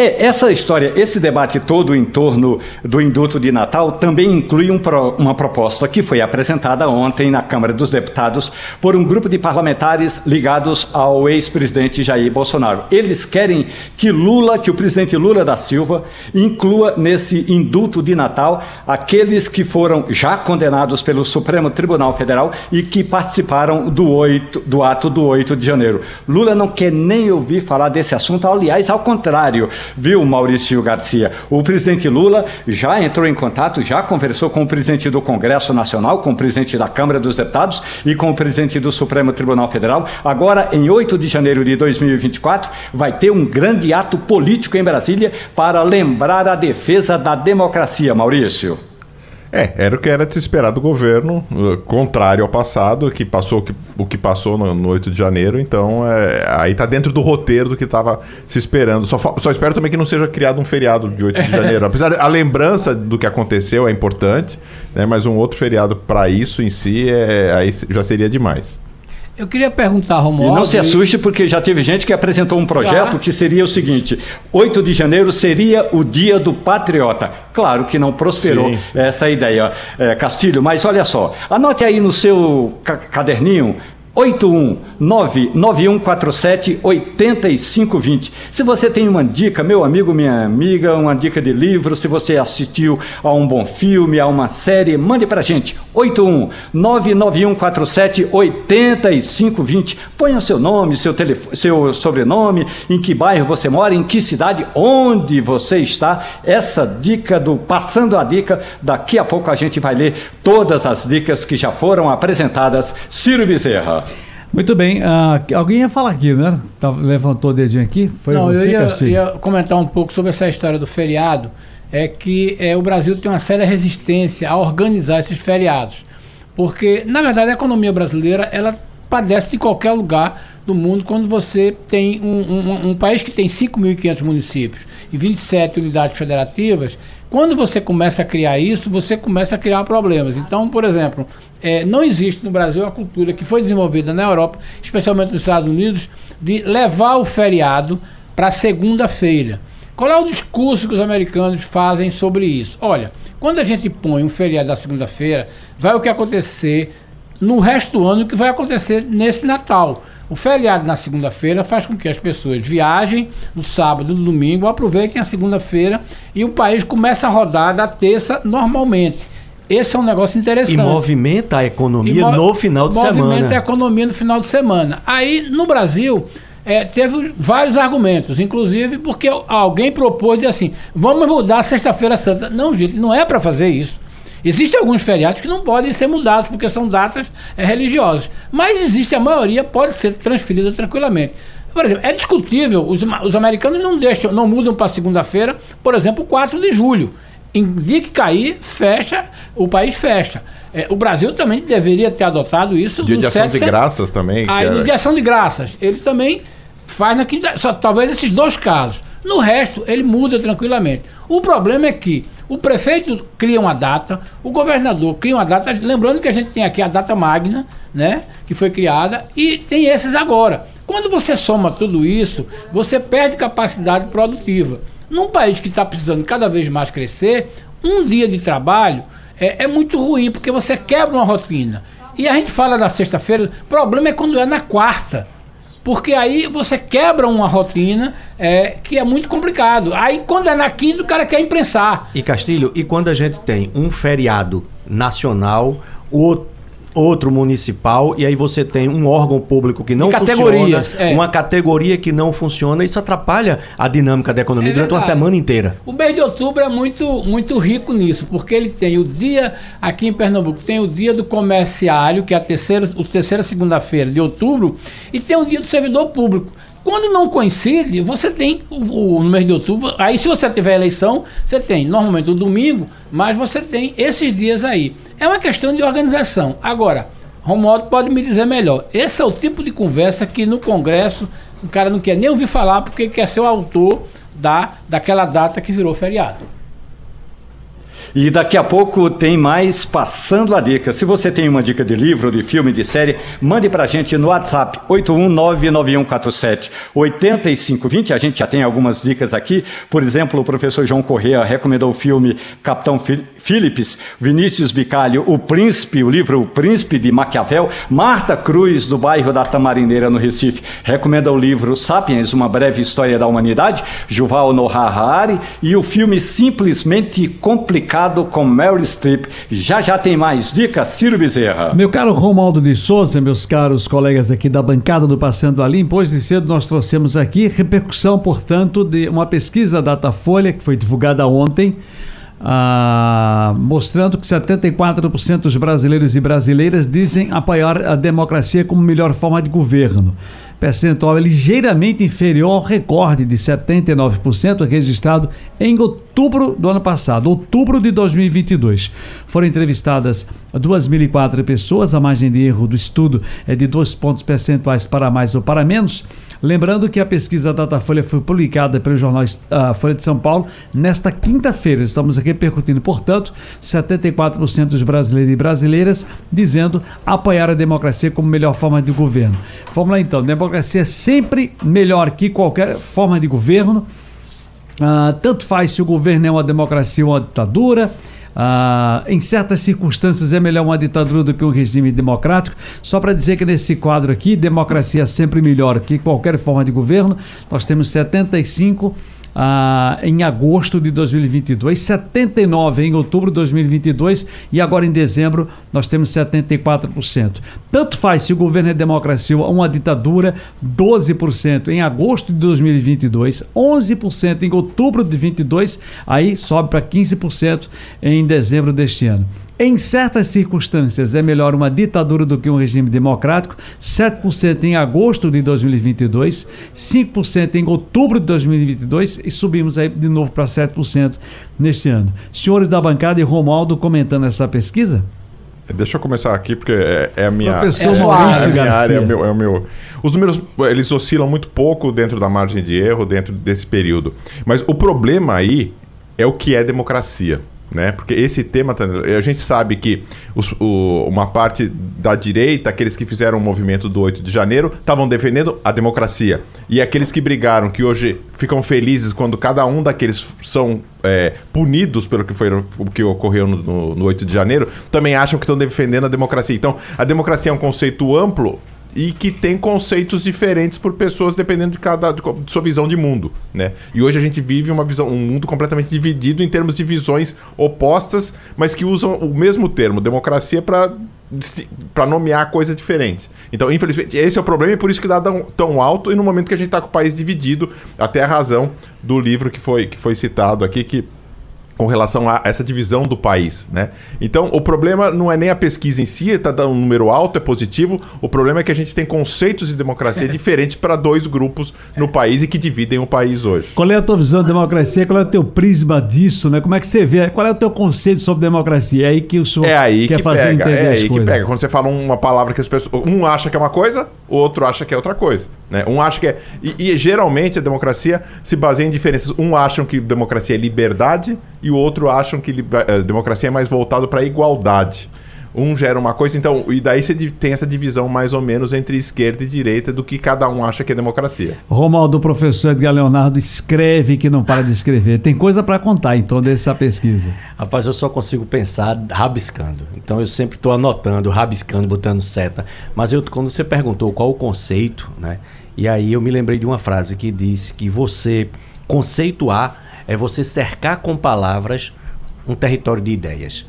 É, essa história, esse debate todo em torno do indulto de Natal também inclui um pro- uma proposta que foi apresentada ontem na Câmara dos Deputados por um grupo de parlamentares ligados ao ex-presidente Jair Bolsonaro. Eles querem que Lula, que o presidente Lula da Silva, inclua nesse indulto de Natal aqueles que foram já condenados pelo Supremo Tribunal Federal e que participaram do, 8, do ato do 8 de janeiro. Lula não quer nem ouvir falar desse assunto, aliás, ao contrário, viu, Maurício Garcia? O presidente Lula já entrou em contato, já conversou com o presidente do Congresso Nacional, com o presidente da Câmara dos Deputados e com o presidente do Supremo Tribunal Federal. Agora, em 8 de janeiro de 2024, vai ter um grande ato político em Brasília para lembrar a defesa da democracia, Maurício. É, era o que era de se esperar do governo, uh, contrário ao passado, que passou o que, o que passou no, no 8 de janeiro, então é, aí tá dentro do roteiro do que estava se esperando. Só, só espero também que não seja criado um feriado de 8 de *laughs* janeiro. Apesar a lembrança do que aconteceu é importante, né, mas um outro feriado para isso em si é, aí já seria demais. Eu queria perguntar, E Romualdo... não se assuste, porque já teve gente que apresentou um projeto Tá. que seria o seguinte: 8 de janeiro seria o dia do patriota. Claro que não prosperou Sim. essa ideia, eh, Castilho, mas olha só, anote aí no seu ca- caderninho. 819-9147-8520. Se você tem uma dica, meu amigo, minha amiga, uma dica de livro, se você assistiu a um bom filme, a uma série, mande pra gente. 8199147-8520. Ponha o seu nome, seu, telefone, seu sobrenome, em que bairro você mora, em que cidade, onde você está. Essa dica do Passando a Dica, daqui a pouco a gente vai ler todas as dicas que já foram apresentadas. Ciro Bezerra. Muito bem. ah, alguém ia falar aqui, né? Tá- levantou o dedinho aqui? Foi Não, eu você, ia, Castilho? ia comentar um pouco sobre essa história do feriado. É que é, o Brasil tem uma séria resistência a organizar esses feriados. Porque, na verdade, a economia brasileira ela padece de qualquer lugar do mundo quando você tem um, um- um país que tem 5.500 municípios e 27 unidades federativas. Quando você começa a criar isso, você começa a criar problemas. Então, por exemplo, eh, não existe no Brasil a cultura que foi desenvolvida na Europa, especialmente nos Estados Unidos, de levar o feriado para segunda-feira. Qual é o discurso que os americanos fazem sobre isso? Olha, quando a gente põe um feriado na segunda-feira, vai o que acontecer no resto do ano e o que vai acontecer nesse Natal. O feriado na segunda-feira faz com que as pessoas viajem no sábado, no domingo, aproveitem a segunda-feira e o país começa a rodar da terça normalmente. Esse é um negócio E interessante. movimenta a economia E no final de movimenta semana. a economia no final de semana. Aí, no Brasil, é, teve vários argumentos, inclusive porque alguém propôs assim, vamos mudar sexta-feira santa. Não, gente, não é para fazer isso. Existem alguns feriados que não podem ser mudados porque são datas é, religiosas, mas existe a maioria pode ser transferida tranquilamente. Por exemplo, é discutível, os, os americanos não deixam, não mudam para segunda-feira, por exemplo, 4 de julho. Em dia que cair, fecha, o país fecha. É, o Brasil também deveria ter adotado isso. Dia de ação 7 de graças também. No é- dia de ação de graças, ele também faz na quinta. Só talvez esses dois casos. No resto, ele muda tranquilamente. O problema é que o prefeito cria uma data, o governador cria uma data. Lembrando que a gente tem aqui a data magna, né? Que foi criada, e tem esses agora. Quando você soma tudo isso, você perde capacidade produtiva. Num país que está precisando cada vez mais crescer, um dia de trabalho é, é muito ruim, porque você quebra uma rotina. E a gente fala da sexta-feira, o problema é quando é na quarta. Porque aí você quebra uma rotina é, que é muito complicado. Aí quando é na quinta, o cara quer imprensar. E Castilho, e quando a gente tem um feriado nacional, o outro municipal, e aí você tem um órgão público que não funciona, é. uma categoria que não funciona, isso atrapalha a dinâmica da economia É durante uma semana inteira. O mês de outubro é muito, muito rico nisso, porque ele tem o dia, aqui em Pernambuco, tem o dia do comerciário, que é a terceira, a terceira segunda-feira de outubro, e tem o dia do servidor público. Quando não coincide, você tem o, o- no mês de outubro. Aí, se você tiver eleição, você tem normalmente o domingo, mas você tem esses dias aí. É uma questão de organização. Agora, Romualdo pode me dizer melhor. Esse é o tipo de conversa que no Congresso o cara não quer nem ouvir falar porque quer ser o autor da, daquela data que virou feriado. E daqui a pouco tem mais Passando a Dica. Se você tem uma dica de livro, de filme, de série, mande pra gente no WhatsApp 81991478520. A gente já tem algumas dicas aqui. Por exemplo, o professor João Corrêa recomendou o filme Capitão Phillips, Vinícius Bicalho, O Príncipe, o livro O Príncipe de Maquiavel, Marta Cruz, do bairro da Tamarineira, no Recife, recomenda o livro Sapiens, Uma Breve História da Humanidade, Juval Noah Harari, e o filme Simplesmente Complicado com Meryl Streep. Já já tem mais dicas, Ciro Bezerra. Meu caro Romualdo de Souza, meus caros colegas aqui da bancada do Passando a Limpo, hoje de cedo nós trouxemos aqui repercussão, portanto, de uma pesquisa da Datafolha que foi divulgada ontem, ah, mostrando que 74% dos brasileiros e brasileiras dizem apoiar a democracia como melhor forma de governo. Percentual ligeiramente inferior ao recorde de 79% registrado em outubro do ano passado, outubro de 2022. Foram entrevistadas 2.004 pessoas, a margem de erro do estudo é de 2 pontos percentuais para mais ou para menos. Lembrando que a pesquisa Datafolha foi publicada pelo jornal ah, Folha de São Paulo nesta quinta-feira. Estamos aqui repercutindo, portanto, 74% dos brasileiros e brasileiras dizendo apoiar a democracia como melhor forma de governo. Vamos lá então, democracia é sempre melhor que qualquer forma de governo. Ah, tanto faz se o governo é uma democracia ou uma ditadura. Ah, em certas circunstâncias é melhor uma ditadura do que um regime democrático. Só para dizer que nesse quadro aqui, democracia é sempre melhor que qualquer forma de governo, nós temos 75 ah, em agosto de 2022, 79 em outubro de 2022 e agora em dezembro nós temos 74%. Tanto faz se o governo é democracia ou uma ditadura, 12% em agosto de 2022, 11% em outubro de 22, aí sobe para 15% em dezembro deste ano. Em certas circunstâncias é melhor uma ditadura do que um regime democrático, 7% em agosto de 2022, 5% em outubro de 2022 e subimos aí de novo para 7% neste ano. Senhores da bancada e Romualdo comentando essa pesquisa? Deixa eu começar aqui, porque é, é a minha, Professor é a minha Maurício área, é o meu, é o meu- Os números, eles oscilam muito pouco dentro da margem de erro, dentro desse período. Mas o problema aí é o que é democracia. Né? Porque esse tema, a gente sabe que os- o- uma parte da direita, aqueles que fizeram o movimento do 8 de janeiro, estavam defendendo a democracia. E aqueles que brigaram, que hoje ficam felizes quando cada um daqueles são é, punidos pelo que, foi, o que ocorreu no, no, no 8 de janeiro, também acham que estão defendendo a democracia. Então, a democracia é um conceito amplo e que tem conceitos diferentes por pessoas dependendo de cada de, de sua visão de mundo, né? E hoje a gente vive uma visão, um mundo completamente dividido em termos de visões opostas, mas que usam o mesmo termo, democracia, para para nomear coisas diferentes. Então, infelizmente, esse é o problema e por isso que dá tão alto e no momento que a gente está com o país dividido, até a razão do livro que foi, que foi citado aqui, que com relação a essa divisão do país, né? Então, o problema não é nem a pesquisa em si, está dando um número alto, é positivo. O problema é que a gente tem conceitos de democracia diferentes para dois grupos no país e que dividem o país hoje. Qual é a tua visão de democracia? Qual é o teu prisma disso, né? Como é que você vê? Qual é o teu conceito sobre democracia? É aí que o senhor É aí quer que fazer pega, entender é aí que pega. Quando você fala uma palavra que as pessoas. Um acha que é uma coisa, o outro acha que é outra coisa. Né? Um acha que é. E, e geralmente a democracia se baseia em diferenças. Um acham que democracia é liberdade e o outro acham que liber- eh, democracia é mais voltado para a igualdade. Um gera uma coisa, então, e daí você tem essa divisão mais ou menos entre esquerda e direita do que cada um acha que é democracia. Romaldo, o professor Edgar Leonardo, escreve que não para de escrever. Tem coisa para contar, então, dessa pesquisa. Rapaz, eu só consigo pensar rabiscando. Então eu sempre estou anotando, rabiscando, botando seta. Mas eu, quando você perguntou qual o conceito, né? E aí eu me lembrei de uma frase que disse que você conceituar é você cercar com palavras um território de ideias.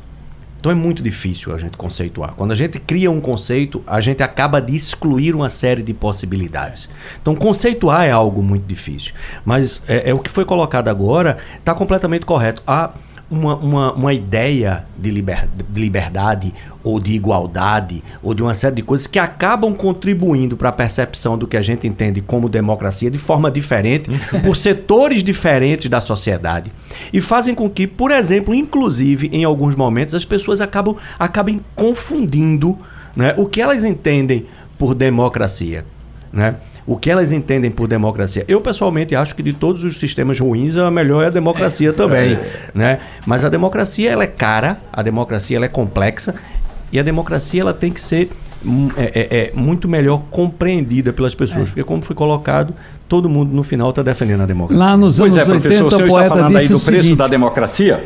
Então é muito difícil a gente conceituar. Quando a gente cria um conceito, a gente acaba de excluir uma série de possibilidades. Então conceituar é algo muito difícil. Mas é, é o que foi colocado agora, está completamente correto. Há uma, uma, uma ideia de, liber, de liberdade ou de igualdade ou de uma série de coisas que acabam contribuindo para a percepção do que a gente entende como democracia de forma diferente *laughs* por setores diferentes da sociedade e fazem com que, por exemplo, inclusive em alguns momentos as pessoas acabam acabem confundindo né, o que elas entendem por democracia, né? O que elas entendem por democracia. Eu, pessoalmente, acho que de todos os sistemas ruins, a melhor é a democracia também. Né? Mas a democracia ela é cara, a democracia ela é complexa e a democracia ela tem que ser hum, é, é- é muito melhor compreendida pelas pessoas. Porque, como foi colocado, todo mundo no final está defendendo a democracia. Lá nos Pois anos é, professor, 80, o o senhor está falando aí do preço seguinte... da democracia.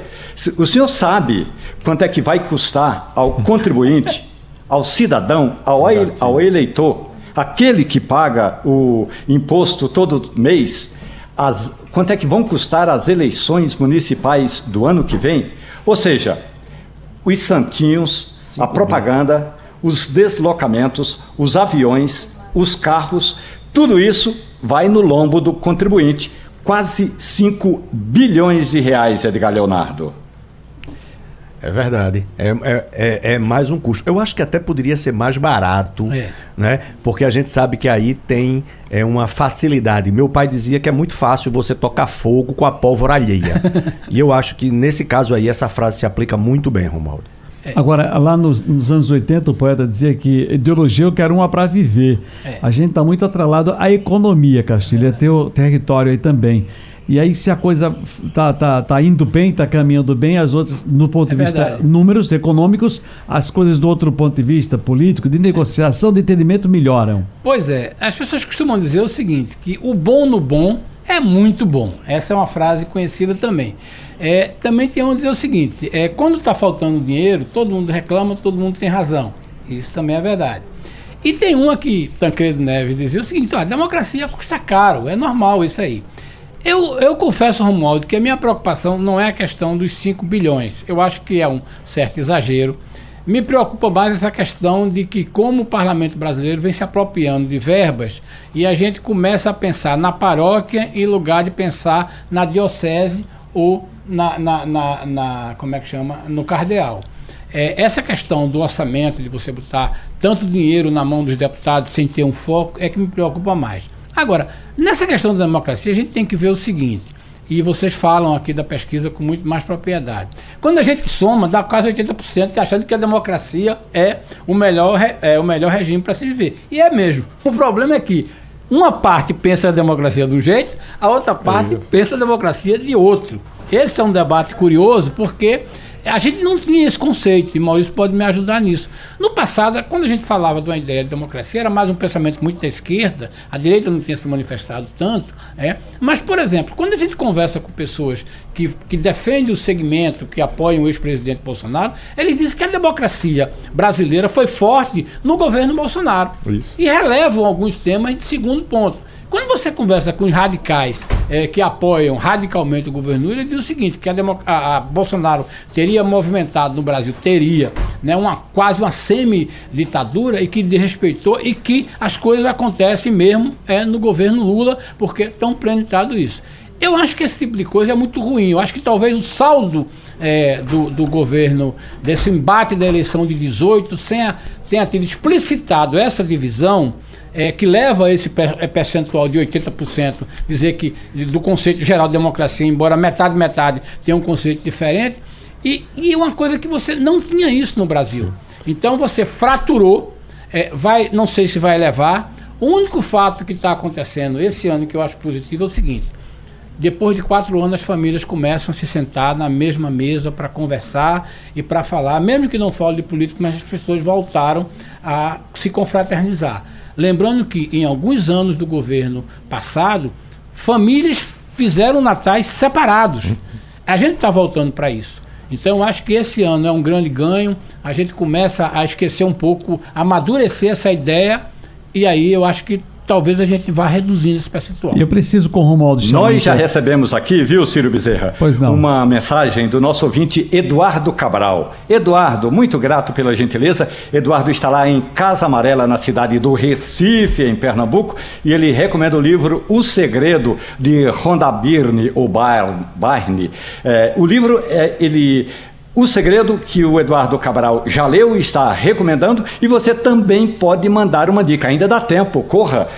O senhor sabe quanto é que vai custar ao contribuinte, ao cidadão, ao, ele- ao eleitor, aquele que paga o imposto todo mês, as- quanto é que vão custar as eleições municipais do ano que vem? Ou seja, os santinhos, a propaganda, os deslocamentos, os aviões, os carros, tudo isso vai no lombo do contribuinte. Quase 5 bilhões de reais, Edgar Leonardo. É verdade. É, é, é, é mais um custo. Eu acho que até poderia ser mais barato, É. né? Porque a gente sabe que aí tem é, uma facilidade. Meu pai dizia que é muito fácil você tocar fogo com a pólvora alheia. *laughs* e eu acho que nesse caso aí essa frase se aplica muito bem, Romualdo. Agora, lá nos, nos anos 80, o poeta dizia que ideologia eu quero uma para viver. É. A gente está muito atrelado à economia, Castilho, é teu território aí também. E aí, se a coisa tá, tá, tá indo bem, tá caminhando bem, as outras, no ponto É de vista verdade. números econômicos, as coisas do outro ponto de vista político, de negociação, de entendimento, melhoram. Pois é, as pessoas costumam dizer o seguinte, que o bom no bom é muito bom. Essa é uma frase conhecida também. É, também tem um dizer o seguinte, é, quando está faltando dinheiro, todo mundo reclama, todo mundo tem razão. Isso também é verdade. E tem uma que Tancredo Neves dizia o seguinte, ó, a democracia custa caro, é normal isso aí. Eu, eu confesso, Romualdo, que a minha preocupação não é a questão dos 5 bilhões. Eu acho que é um certo exagero. Me preocupa mais essa questão de que, como o parlamento brasileiro vem se apropriando de verbas e a gente começa a pensar na paróquia em lugar de pensar na diocese ou na, na, na, na- como é que chama? no cardeal. É, essa questão do orçamento, de você botar tanto dinheiro na mão dos deputados sem ter um foco, é que me preocupa mais. Agora, nessa questão da democracia, a gente tem que ver o seguinte, e vocês falam aqui da pesquisa com muito mais propriedade. Quando a gente soma, dá quase 80% achando que a democracia é o melhor, é o melhor regime para se viver. E é mesmo. O problema é que uma parte pensa a democracia de um jeito, a outra parte pensa a democracia de outro. Esse é um debate curioso porque a gente não tinha esse conceito, e Maurício pode me ajudar nisso. No passado, quando a gente falava de uma ideia de democracia, era mais um pensamento muito da esquerda, a direita não tinha se manifestado tanto, é. mas, por exemplo, quando a gente conversa com pessoas que, que defendem o segmento, que apoiam o ex-presidente Bolsonaro, eles dizem que a democracia brasileira foi forte no governo Bolsonaro. E relevam alguns temas de segundo ponto. Quando você conversa com os radicais eh, que apoiam radicalmente o governo Lula, ele diz o seguinte, que a, a- a Bolsonaro teria movimentado no Brasil, teria, né, uma, quase uma semi-ditadura e que desrespeitou e que as coisas acontecem mesmo é, no governo Lula, porque estão planejado isso. Eu acho que esse tipo de coisa é muito ruim. Eu acho que talvez o saldo é, do, do governo, desse embate da eleição de 18, tenha, tenha tido explicitado essa divisão. É, que leva esse é, percentual de 80%, dizer que do conceito geral de democracia, embora metade, metade, tenha um conceito diferente, e, e uma coisa que você não tinha isso no Brasil. Então você fraturou, é, vai, não sei se vai levar. O único fato que está acontecendo esse ano que eu acho positivo é o seguinte: depois de quatro anos, as famílias começam a se sentar na mesma mesa para conversar e para falar, mesmo que não fale de política, mas as pessoas voltaram a se confraternizar. Lembrando que em alguns anos do governo passado, famílias fizeram natais separados. A gente está voltando para isso. Então, acho que esse ano é um grande ganho. A gente começa a esquecer um pouco, amadurecer essa ideia. E aí eu acho que talvez a gente vá reduzindo esse percentual. Eu preciso com o Romualdo Nós já recebemos aqui, viu, Ciro Bezerra? Pois não. Uma mensagem do nosso ouvinte Eduardo Cabral. Eduardo, muito grato pela gentileza. Eduardo está lá em Casa Amarela, na cidade do Recife, em Pernambuco, e ele recomenda o livro O Segredo, de Rhonda Byrne, ou Barney. É, o livro, é, ele o segredo que o Eduardo Cabral já leu e está recomendando, e você também pode mandar uma dica, ainda dá tempo, corra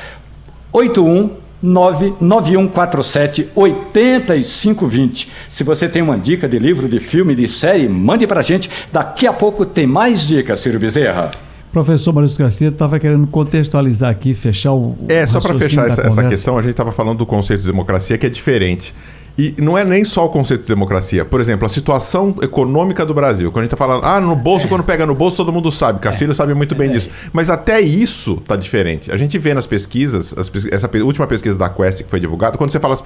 81 99147 8520. Se você tem uma dica de livro, de filme, de série, mande pra gente. Daqui a pouco tem mais dicas, Ciro Bezerra. Professor Maurício Garcia estava querendo contextualizar aqui, fechar o. É, só para fechar essa, essa, questão, a gente estava falando do conceito de democracia que é diferente. E não é nem só o conceito de democracia. Por exemplo, a situação econômica do Brasil. Quando a gente está falando, ah, no bolso, é. quando pega no bolso, todo mundo sabe. Castilho é. sabe muito bem é. disso. Mas até isso está diferente. A gente vê nas pesquisas, essa última pesquisa da Quest que foi divulgada, quando você fala,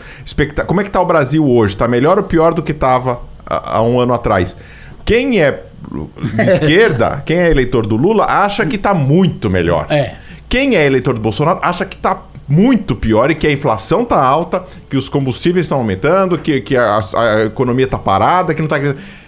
como é que está o Brasil hoje? Está melhor ou pior do que estava há, um ano atrás? Quem é de *laughs* esquerda, quem é eleitor do Lula, acha que está muito melhor. É. Quem é eleitor do Bolsonaro acha que está muito pior e que a inflação está alta, que os combustíveis estão aumentando, que, que a, a economia está parada, que não está.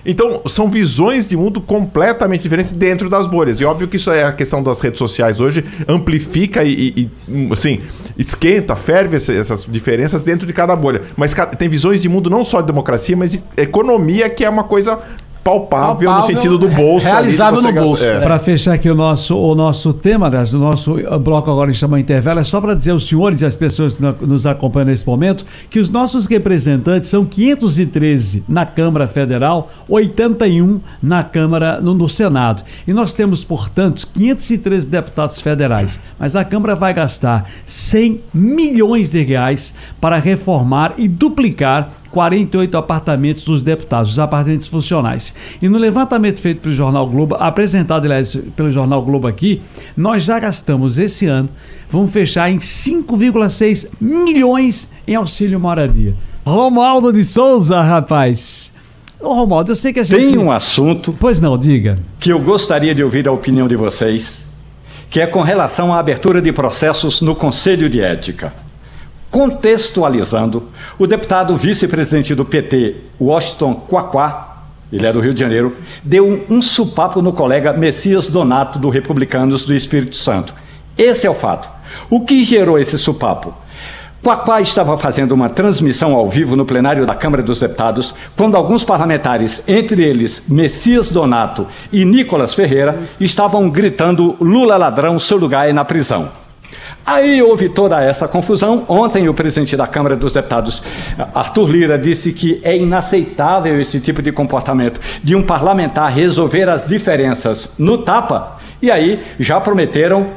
Então, são visões de mundo completamente diferentes dentro das bolhas. E óbvio que isso é a questão das redes sociais hoje, amplifica e, e assim, esquenta, ferve essas diferenças dentro de cada bolha. Mas tem visões de mundo não só de democracia, mas de economia, que é uma coisa palpável, palpável, no sentido do bolso. Realizado no bolso. É. Para fechar aqui o nosso, o nosso tema, aliás, o nosso bloco agora chama intervalo, é só para dizer aos senhores e às pessoas que nos acompanham nesse momento que os nossos representantes são 513 na Câmara Federal, 81 na Câmara, no, no Senado. E nós temos, portanto, 513 deputados federais. Mas a Câmara vai gastar 100 milhões de reais para reformar e duplicar 48 apartamentos dos deputados, os apartamentos funcionais. E no levantamento feito pelo Jornal Globo, apresentado, aliás, pelo Jornal Globo aqui, nós já gastamos esse ano, vamos fechar em 5,6 milhões em auxílio moradia. Romualdo de Souza, rapaz. Ô, Romualdo, eu sei que a gente. Tem um assunto. Pois não, diga. Que eu gostaria de ouvir a opinião de vocês, que é com relação à abertura de processos no Conselho de Ética. Contextualizando, o deputado vice-presidente do PT, Washington Quaquá, ele é do Rio de Janeiro, deu um, supapo no colega Messias Donato, do Republicanos do Espírito Santo. Esse é o fato. O que gerou esse supapo? Quaquá estava fazendo uma transmissão ao vivo no plenário da Câmara dos Deputados, quando alguns parlamentares, entre eles Messias Donato e Nicolas Ferreira, estavam gritando Lula ladrão, seu lugar é na prisão. Aí houve toda essa confusão. Ontem, o presidente da Câmara dos Deputados, Arthur Lira, disse que é inaceitável esse tipo de comportamento de um parlamentar resolver as diferenças no tapa. E aí já prometeram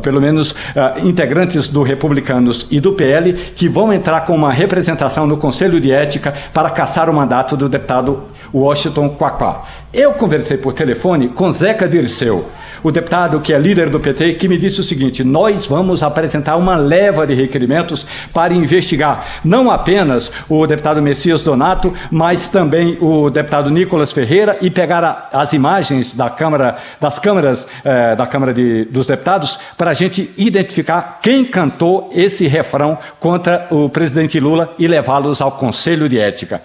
pelo menos uh, integrantes do Republicanos e do PL, que vão entrar com uma representação no Conselho de Ética para caçar o mandato do deputado Washington Quaquá. Eu conversei por telefone com Zeca Dirceu, o deputado que é líder do PT, que me disse o seguinte: nós vamos apresentar uma leva de requerimentos para investigar não apenas o deputado Messias Donato, mas também o deputado Nicolas Ferreira e pegar a, as imagens da Câmara, das câmaras eh, da Câmara de, dos Deputados para a gente identificar quem cantou esse refrão contra o presidente Lula e levá-los ao Conselho de Ética.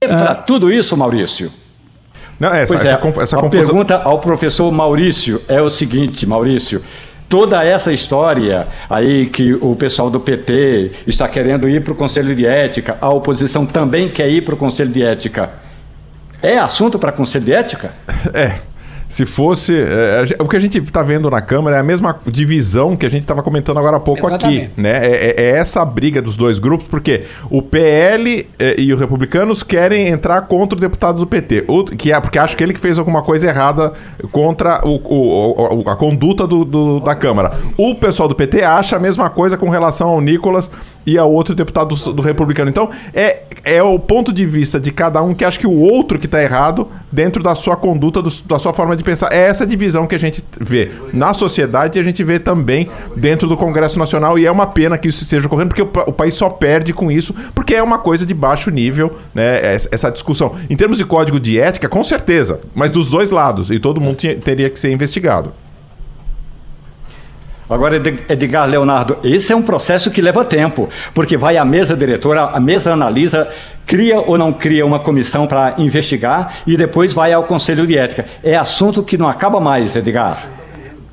É para tudo isso, Maurício. Não, essa, pois é, essa, essa a confusão... pergunta ao professor Maurício é o seguinte, Maurício. toda essa história aí que o pessoal do PT está querendo ir para o Conselho de Ética, a oposição também quer ir para o Conselho de Ética. É assunto para Conselho de Ética? É. Se fosse. É, o que a gente está vendo na Câmara é a mesma divisão que a gente estava comentando agora há pouco Exatamente. aqui. Né? É, é, é, essa briga dos dois grupos, porque o PL é, e os republicanos querem entrar contra o deputado do PT. O, que é, porque acho que ele que fez alguma coisa errada contra o, o, o a conduta do, do, da Câmara. O pessoal do PT acha a mesma coisa com relação ao Nicolas e a outro deputado do, do, republicano. Então, é, é o ponto de vista de cada um que acha que o outro que está errado dentro da sua conduta, do, da sua forma de pensar. É essa divisão que a gente vê na sociedade e a gente vê também dentro do Congresso Nacional. E é uma pena que isso esteja ocorrendo, porque o, o país só perde com isso, porque é uma coisa de baixo nível, né? Essa discussão. Em termos de código de ética, com certeza, mas dos dois lados. E todo mundo tinha, teria que ser investigado. Agora, Edgar Leonardo, esse é um processo que leva tempo, porque vai à mesa diretora, a mesa analisa, cria ou não cria uma comissão para investigar e depois vai ao Conselho de Ética. É assunto que não acaba mais, Edgar.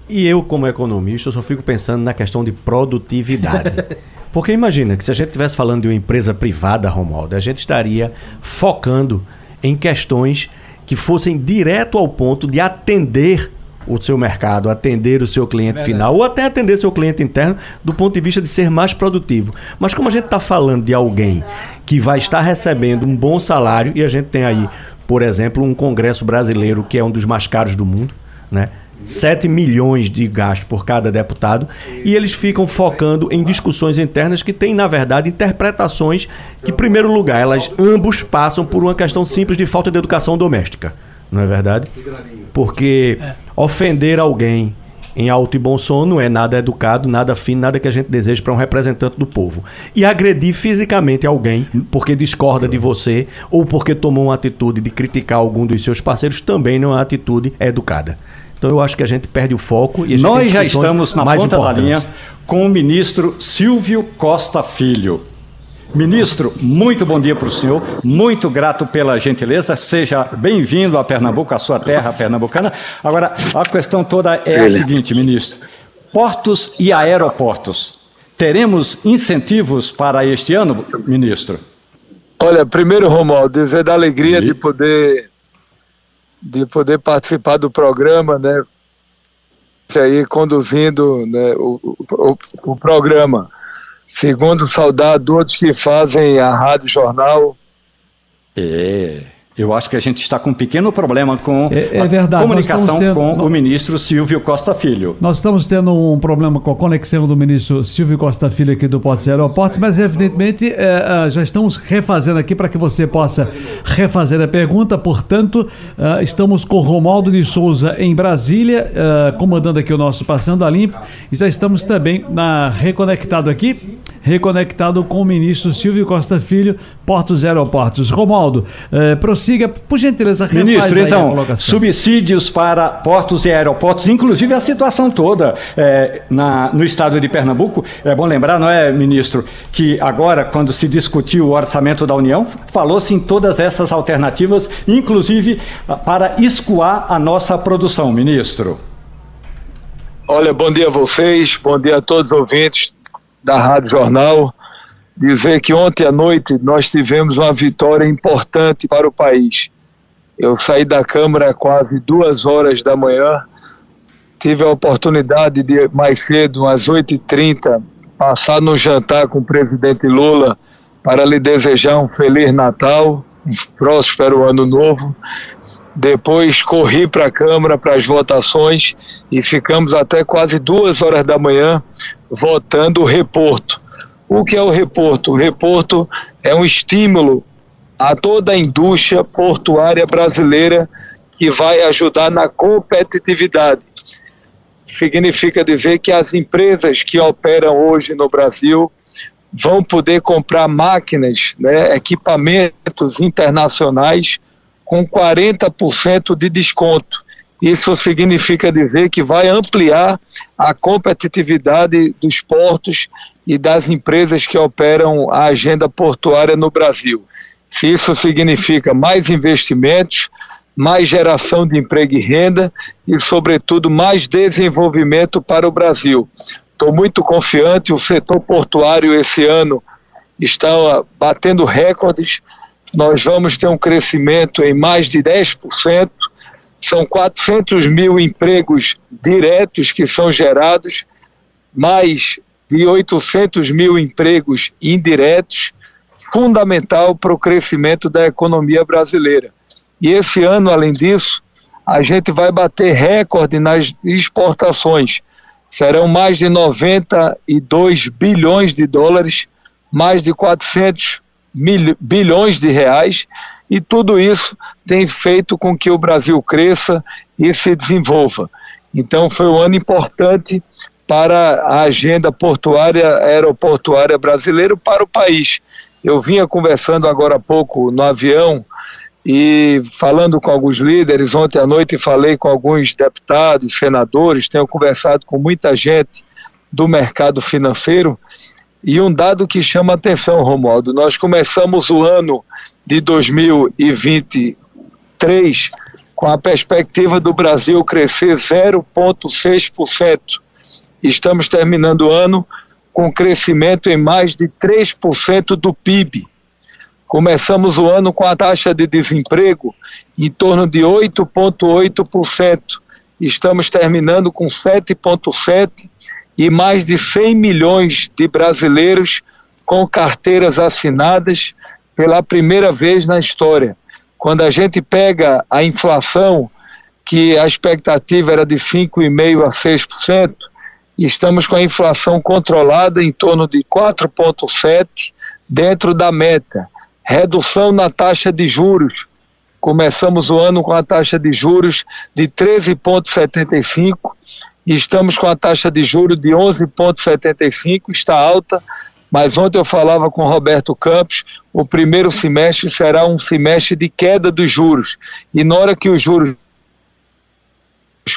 E eu, como economista, só fico pensando na questão de produtividade. *laughs* Porque imagina que se a gente estivesse falando de uma empresa privada, Romualdo, a gente estaria focando em questões que fossem direto ao ponto de atender o seu mercado, atender o seu cliente é final ou até atender seu cliente interno do ponto de vista de ser mais produtivo. Mas como a gente está falando de alguém que vai estar recebendo um bom salário e a gente tem aí, por exemplo, um Congresso brasileiro que é um dos mais caros do mundo, né? 7 milhões de gasto por cada deputado e eles ficam focando em discussões internas que têm, na verdade, interpretações que, em primeiro lugar, elas ambos passam por uma questão simples de falta de educação doméstica. Não é verdade? Porque é. Ofender alguém em alto e bom som não é nada educado, nada fino, nada que a gente deseja para um representante do povo. E agredir fisicamente alguém porque discorda de você ou porque tomou uma atitude de criticar algum dos seus parceiros também não é uma atitude educada. Então eu acho que a gente perde o foco e Nós já estamos na ponta da linha com o ministro Silvio Costa Filho. Ministro, muito bom dia para o senhor, muito grato pela gentileza, seja bem-vindo a Pernambuco, a sua terra pernambucana. Agora, a questão toda é a seguinte, ministro: portos e aeroportos. Teremos incentivos para este ano, ministro? Olha, primeiro, Romualdo, dizer da alegria e... de poder de poder participar do programa, né? Aí conduzindo né, o, o, o programa. Segundo saudar todos que fazem a Rádio Jornal. É. Eu acho que a gente está com um pequeno problema com é, é verdade, a comunicação tendo, com o ministro Silvio Costa Filho. Nós estamos tendo um problema com a conexão do ministro Silvio Costa Filho aqui do Porto Aeroportos, mas evidentemente é, é, já estamos refazendo aqui para que você possa refazer a pergunta. Portanto, é, estamos com Romaldo de Souza em Brasília, é, comandando aqui o nosso Passando a Limpo, e já estamos também na, reconectado aqui, reconectado com o ministro Silvio Costa Filho, Portos Aeroportos. Romaldo, é, prossiga, por gentileza, Ministro, então, subsídios para portos e aeroportos, inclusive a situação toda é, na, no estado de Pernambuco. É bom lembrar, não é, ministro, que agora, quando se discutiu o orçamento da União, falou-se em todas essas alternativas, inclusive para escoar a nossa produção, ministro. Olha, bom dia a vocês, bom dia a todos os ouvintes da Rádio Jornal dizer que ontem à noite nós tivemos uma vitória importante para o país. Eu saí da Câmara quase duas horas da manhã, tive a oportunidade de mais cedo, às 8h30, passar no jantar com o presidente Lula para lhe desejar um Feliz Natal, um próspero Ano Novo. Depois corri para a Câmara para as votações e ficamos até quase duas horas da manhã votando o reporto o que é o reporto? O reporto é um estímulo a toda a indústria portuária brasileira que vai ajudar na competitividade. Significa dizer que as empresas que operam hoje no Brasil vão poder comprar máquinas, né, equipamentos internacionais com 40% de desconto. Isso significa dizer que vai ampliar a competitividade dos portos e das empresas que operam a agenda portuária no Brasil. Se isso significa mais investimentos, mais geração de emprego e renda e, sobretudo, mais desenvolvimento para o Brasil. Estou muito confiante, o setor portuário esse ano está batendo recordes. Nós vamos ter um crescimento em mais de 10%. São 400 mil empregos diretos que são gerados, mais de 800 mil empregos indiretos, fundamental para o crescimento da economia brasileira. E esse ano, além disso, a gente vai bater recorde nas exportações. Serão mais de 92 bilhões de dólares, mais de 400 mil, bilhões de reais, e tudo isso tem feito com que o Brasil cresça e se desenvolva. Então foi um ano importante para a agenda portuária, aeroportuária brasileira para o país. Eu vinha conversando agora há pouco no avião e falando com alguns líderes, ontem à noite falei com alguns deputados, senadores, tenho conversado com muita gente do mercado financeiro e um dado que chama atenção, Romualdo, nós começamos o ano de 2023 com a perspectiva do Brasil crescer 0,6%. Estamos terminando o ano com crescimento em mais de 3% do PIB. Começamos o ano com a taxa de desemprego em torno de 8,8%. Estamos terminando com 7,7% e mais de 100 milhões de brasileiros com carteiras assinadas pela primeira vez na história. Quando a gente pega a inflação, que a expectativa era de 5,5% a 6%, estamos com a inflação controlada em torno de 4,7% dentro da meta. Redução na taxa de juros. Começamos o ano com a taxa de juros de 13,75 e estamos com a taxa de juros de 11,75, está alta, mas ontem eu falava com Roberto Campos, o primeiro semestre será um semestre de queda dos juros. E na hora que os juros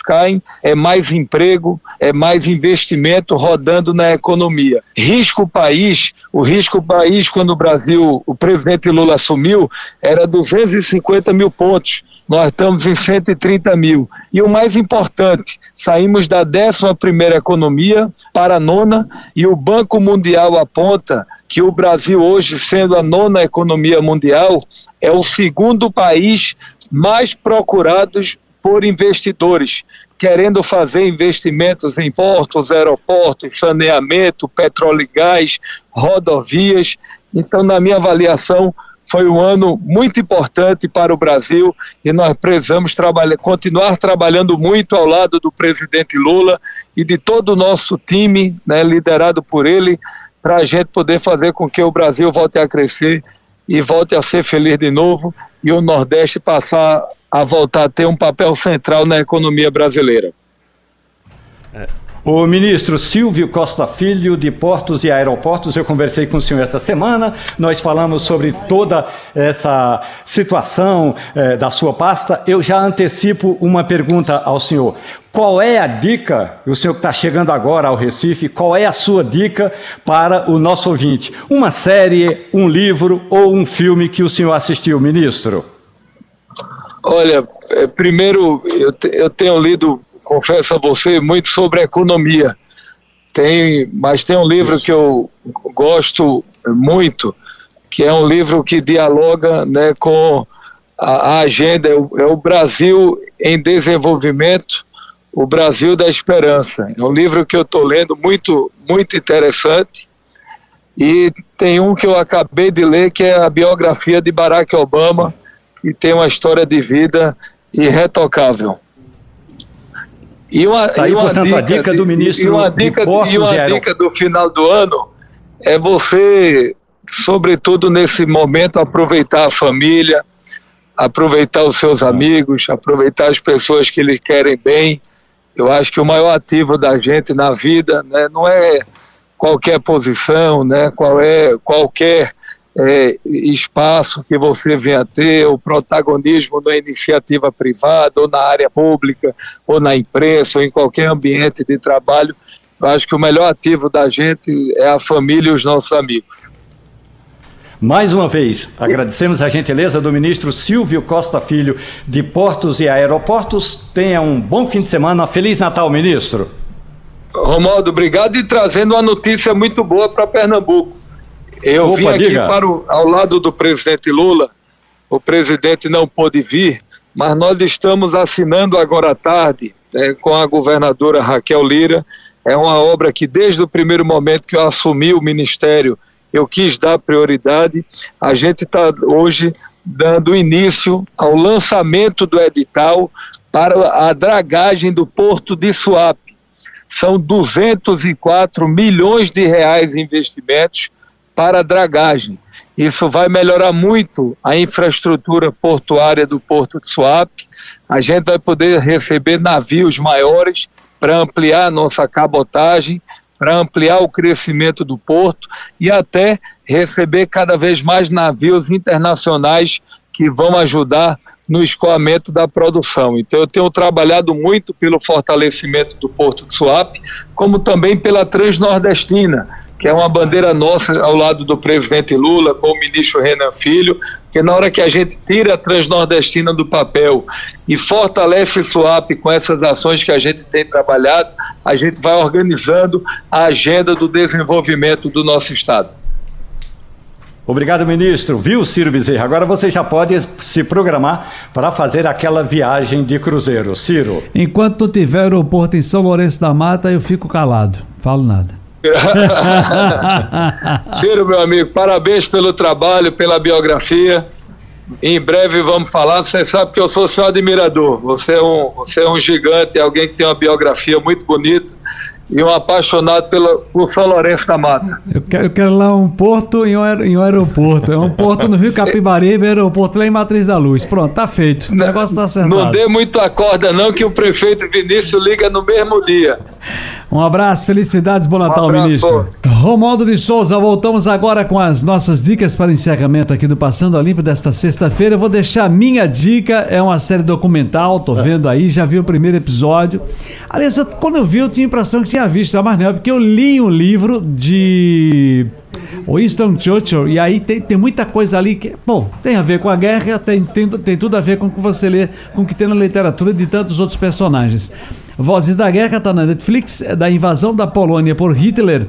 caem, é mais emprego, é mais investimento rodando na economia. Risco país, o risco país, quando o Brasil, o presidente Lula assumiu, era 250 mil pontos. Nós estamos em 130 mil. E o mais importante, saímos da 11 economia para a nona, e o Banco Mundial aponta que o Brasil, hoje, sendo a nona economia mundial, é o segundo país mais procurados por investidores querendo fazer investimentos em portos, aeroportos, saneamento, petróleo e gás, rodovias. Então, na minha avaliação, foi um ano muito importante para o Brasil e nós precisamos trabalhar, continuar trabalhando muito ao lado do presidente Lula e de todo o nosso time, né, liderado por ele, para a gente poder fazer com que o Brasil volte a crescer e volte a ser feliz de novo e o Nordeste passar a voltar a ter um papel central na economia brasileira. É. O ministro Silvio Costa Filho, de Portos e Aeroportos, eu conversei com o senhor essa semana, nós falamos sobre toda essa situação eh, da sua pasta. Eu já antecipo uma pergunta ao senhor. Qual é a dica, o senhor que está chegando agora ao Recife, qual é a sua dica para o nosso ouvinte? Uma série, um livro ou um filme que o senhor assistiu, ministro? Olha, é, primeiro eu, te, eu tenho lido, confesso a você, muito sobre economia. Tem, mas tem um livro Isso. que eu gosto muito, que é um livro que dialoga né, com a, a agenda, é o, é o Brasil em desenvolvimento, o Brasil da Esperança. É um livro que eu estou lendo muito, muito interessante. E tem um que eu acabei de ler, que é a biografia de Barack Obama e tem uma história de vida irretocável. E uma, tá aí, e uma portanto, dica, a dica do ministro e uma dica, e uma dica do final do ano é você, sobretudo nesse momento, aproveitar a família, aproveitar os seus amigos, aproveitar as pessoas que lhe querem bem. Eu acho que o maior ativo da gente na vida né, não é qualquer posição, né, qual é qualquer é, espaço que você venha ter, o protagonismo na iniciativa privada, ou na área pública, ou na imprensa, ou em qualquer ambiente de trabalho. Eu acho que o melhor ativo da gente é a família e os nossos amigos. Mais uma vez, agradecemos a gentileza do ministro Silvio Costa Filho de Portos e Aeroportos. Tenha um bom fim de semana. Feliz Natal, ministro. Romaldo, obrigado e trazendo uma notícia muito boa para Pernambuco. Eu Opa, vim aqui diga. para o, ao lado do presidente Lula. O presidente não pôde vir, mas nós estamos assinando agora à tarde eh, com a governadora Raquel Lira. É uma obra que desde o primeiro momento que eu assumi o ministério eu quis dar prioridade. A gente está hoje dando início ao lançamento do edital para a dragagem do Porto de Suape. São 204 milhões de reais em investimentos para dragagem. Isso vai melhorar muito a infraestrutura portuária do Porto de Suape. A gente vai poder receber navios maiores para ampliar a nossa cabotagem, para ampliar o crescimento do porto e até receber cada vez mais navios internacionais que vão ajudar no escoamento da produção. Então eu tenho trabalhado muito pelo fortalecimento do Porto de Suape, como também pela Transnordestina, que é uma bandeira nossa ao lado do presidente Lula, com o ministro Renan Filho, que na hora que a gente tira a Transnordestina do papel e fortalece Suape com essas ações que a gente tem trabalhado, a gente vai organizando a agenda do desenvolvimento do nosso Estado. Obrigado, ministro. Viu, Ciro Bezerra? Agora você já pode se programar para fazer aquela viagem de cruzeiro. Ciro. Enquanto tiver aeroporto em São Lourenço da Mata, eu fico calado. Falo nada. *laughs* Ciro, meu amigo, parabéns pelo trabalho, pela biografia. Em breve vamos falar. Você sabe que eu sou seu admirador. Você é um, você é um gigante, alguém que tem uma biografia muito bonita e um apaixonado pela, por São Lourenço da Mata. Eu quero, eu quero lá um porto e um, aer- e um aeroporto. É um porto no Rio Capibaribe aeroporto lá em Matriz da Luz. Pronto, tá feito. O negócio tá acertado. Não dê muito a corda, não, que o prefeito Vinícius liga no mesmo dia. Um abraço, felicidades, bom Natal, abraço. ministro. Romualdo de Souza, voltamos agora com as nossas dicas para encerramento aqui do Passando a Limpo desta sexta-feira. Eu vou deixar a minha dica, é uma série documental, tô vendo aí, já vi o primeiro episódio. Aliás, eu- quando eu vi, eu tinha a impressão que tinha visto, mas não, é porque eu li um livro de Winston Churchill, e aí tem, tem muita coisa ali que, bom, tem a ver com a guerra, tem, tem, tem tudo a ver com o que você lê, com o que tem na literatura de tantos outros personagens. Vozes da Guerra está na Netflix, é da invasão da Polônia por Hitler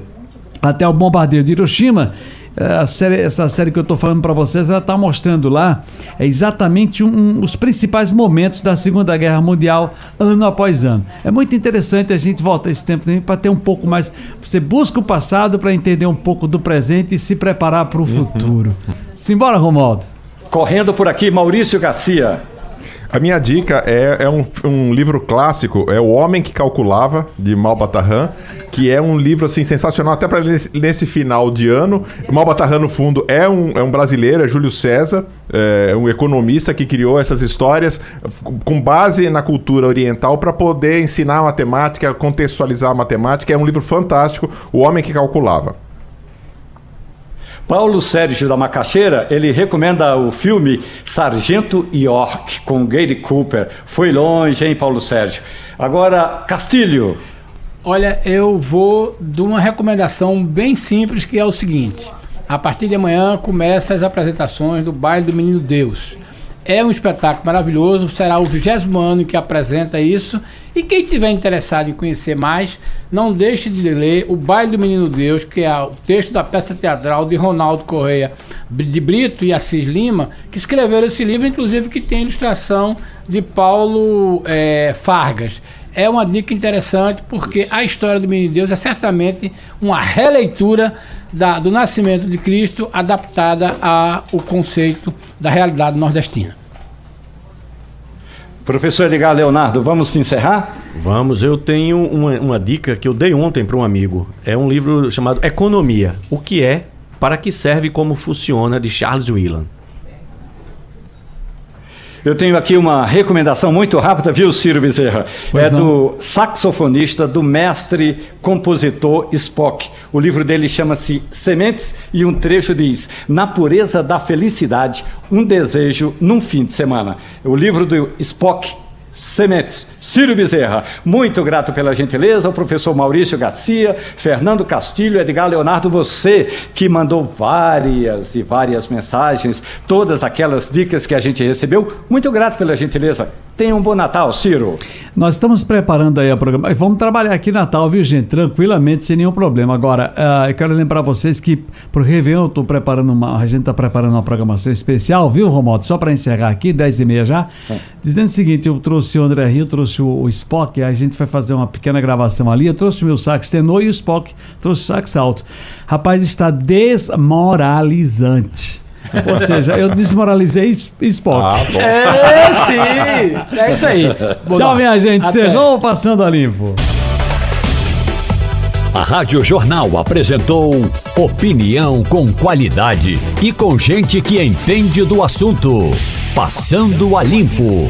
até o bombardeio de Hiroshima. É, A série- essa série que eu estou falando para vocês, ela está mostrando lá é exatamente um- um- os principais momentos da Segunda Guerra Mundial, ano após ano. É muito interessante a gente voltar esse tempo para ter um pouco mais. Você busca o passado para entender um pouco do presente e se preparar para o futuro. Simbora, Romualdo. Correndo por aqui, Maurício Garcia. A minha dica é, é um, um livro clássico, é O Homem que Calculava, de Malbatarran, que é um livro assim sensacional, até para nesse, nesse final de ano. Malbatarran, no fundo, é um, é um brasileiro, é Júlio César, é um economista que criou essas histórias com base na cultura oriental para poder ensinar a matemática, contextualizar a matemática. É um livro fantástico, O Homem que Calculava. Paulo Sérgio da Macaxeira, ele recomenda o filme Sargento York, com Gary Cooper. Foi longe, hein, Paulo Sérgio? Agora, Castilho. Olha, eu vou de uma recomendação bem simples que é o seguinte: a partir de amanhã começam as apresentações do Baile do Menino Deus. É um espetáculo maravilhoso, será o vigésimo ano que apresenta isso. E quem tiver interessado em conhecer mais, não deixe de ler O Baile do Menino Deus, que é o texto da peça teatral de Ronaldo Correia de Brito e Assis Lima, que escreveram esse livro, inclusive que tem ilustração de Paulo eh, Fargas. É uma dica interessante porque a história do Menino Deus é certamente uma releitura da- do nascimento de Cristo adaptada ao conceito da realidade nordestina. Professor Edgar Leonardo, vamos encerrar? Vamos, eu tenho uma, uma dica que eu dei ontem para um amigo. É um livro chamado Economia. O que é, para que serve e como funciona, de Charles Whelan. Eu tenho aqui uma recomendação muito rápida, viu, Ciro Bezerra? Pois é não. do saxofonista, do mestre compositor Spock. O livro dele chama-se Sementes e um trecho diz: Na pureza da felicidade, um desejo num fim de semana. O livro do Spock Sementes. Ciro Bezerra, muito grato pela gentileza, o professor Maurício Garcia, Fernando Castilho, Edgar Leonardo, você que mandou várias e várias mensagens, todas aquelas dicas que a gente recebeu, muito grato pela gentileza. Tenha um bom Natal, Ciro. Nós estamos preparando aí a programa. Vamos trabalhar aqui Natal, viu, gente? Tranquilamente, sem nenhum problema. Agora, uh, eu quero lembrar vocês que pro Réveillon eu tô preparando uma. A gente está preparando uma programação especial, viu, Romualdo? Só para encerrar aqui, 10 e meia já. É. Dizendo o seguinte: eu trouxe o André Rio, trouxe o, o Spock, a gente vai fazer uma pequena gravação ali. Eu trouxe o meu sax tenor e o Spock trouxe o sax alto. Rapaz, está desmoralizante. Ou seja, eu desmoralizei Spock. Ah, bom. É, sim. É isso aí. Tchau, minha gente. Cerrou Passando a Limpo. A Rádio Jornal apresentou opinião com qualidade e com gente que entende do assunto. Passando a Limpo.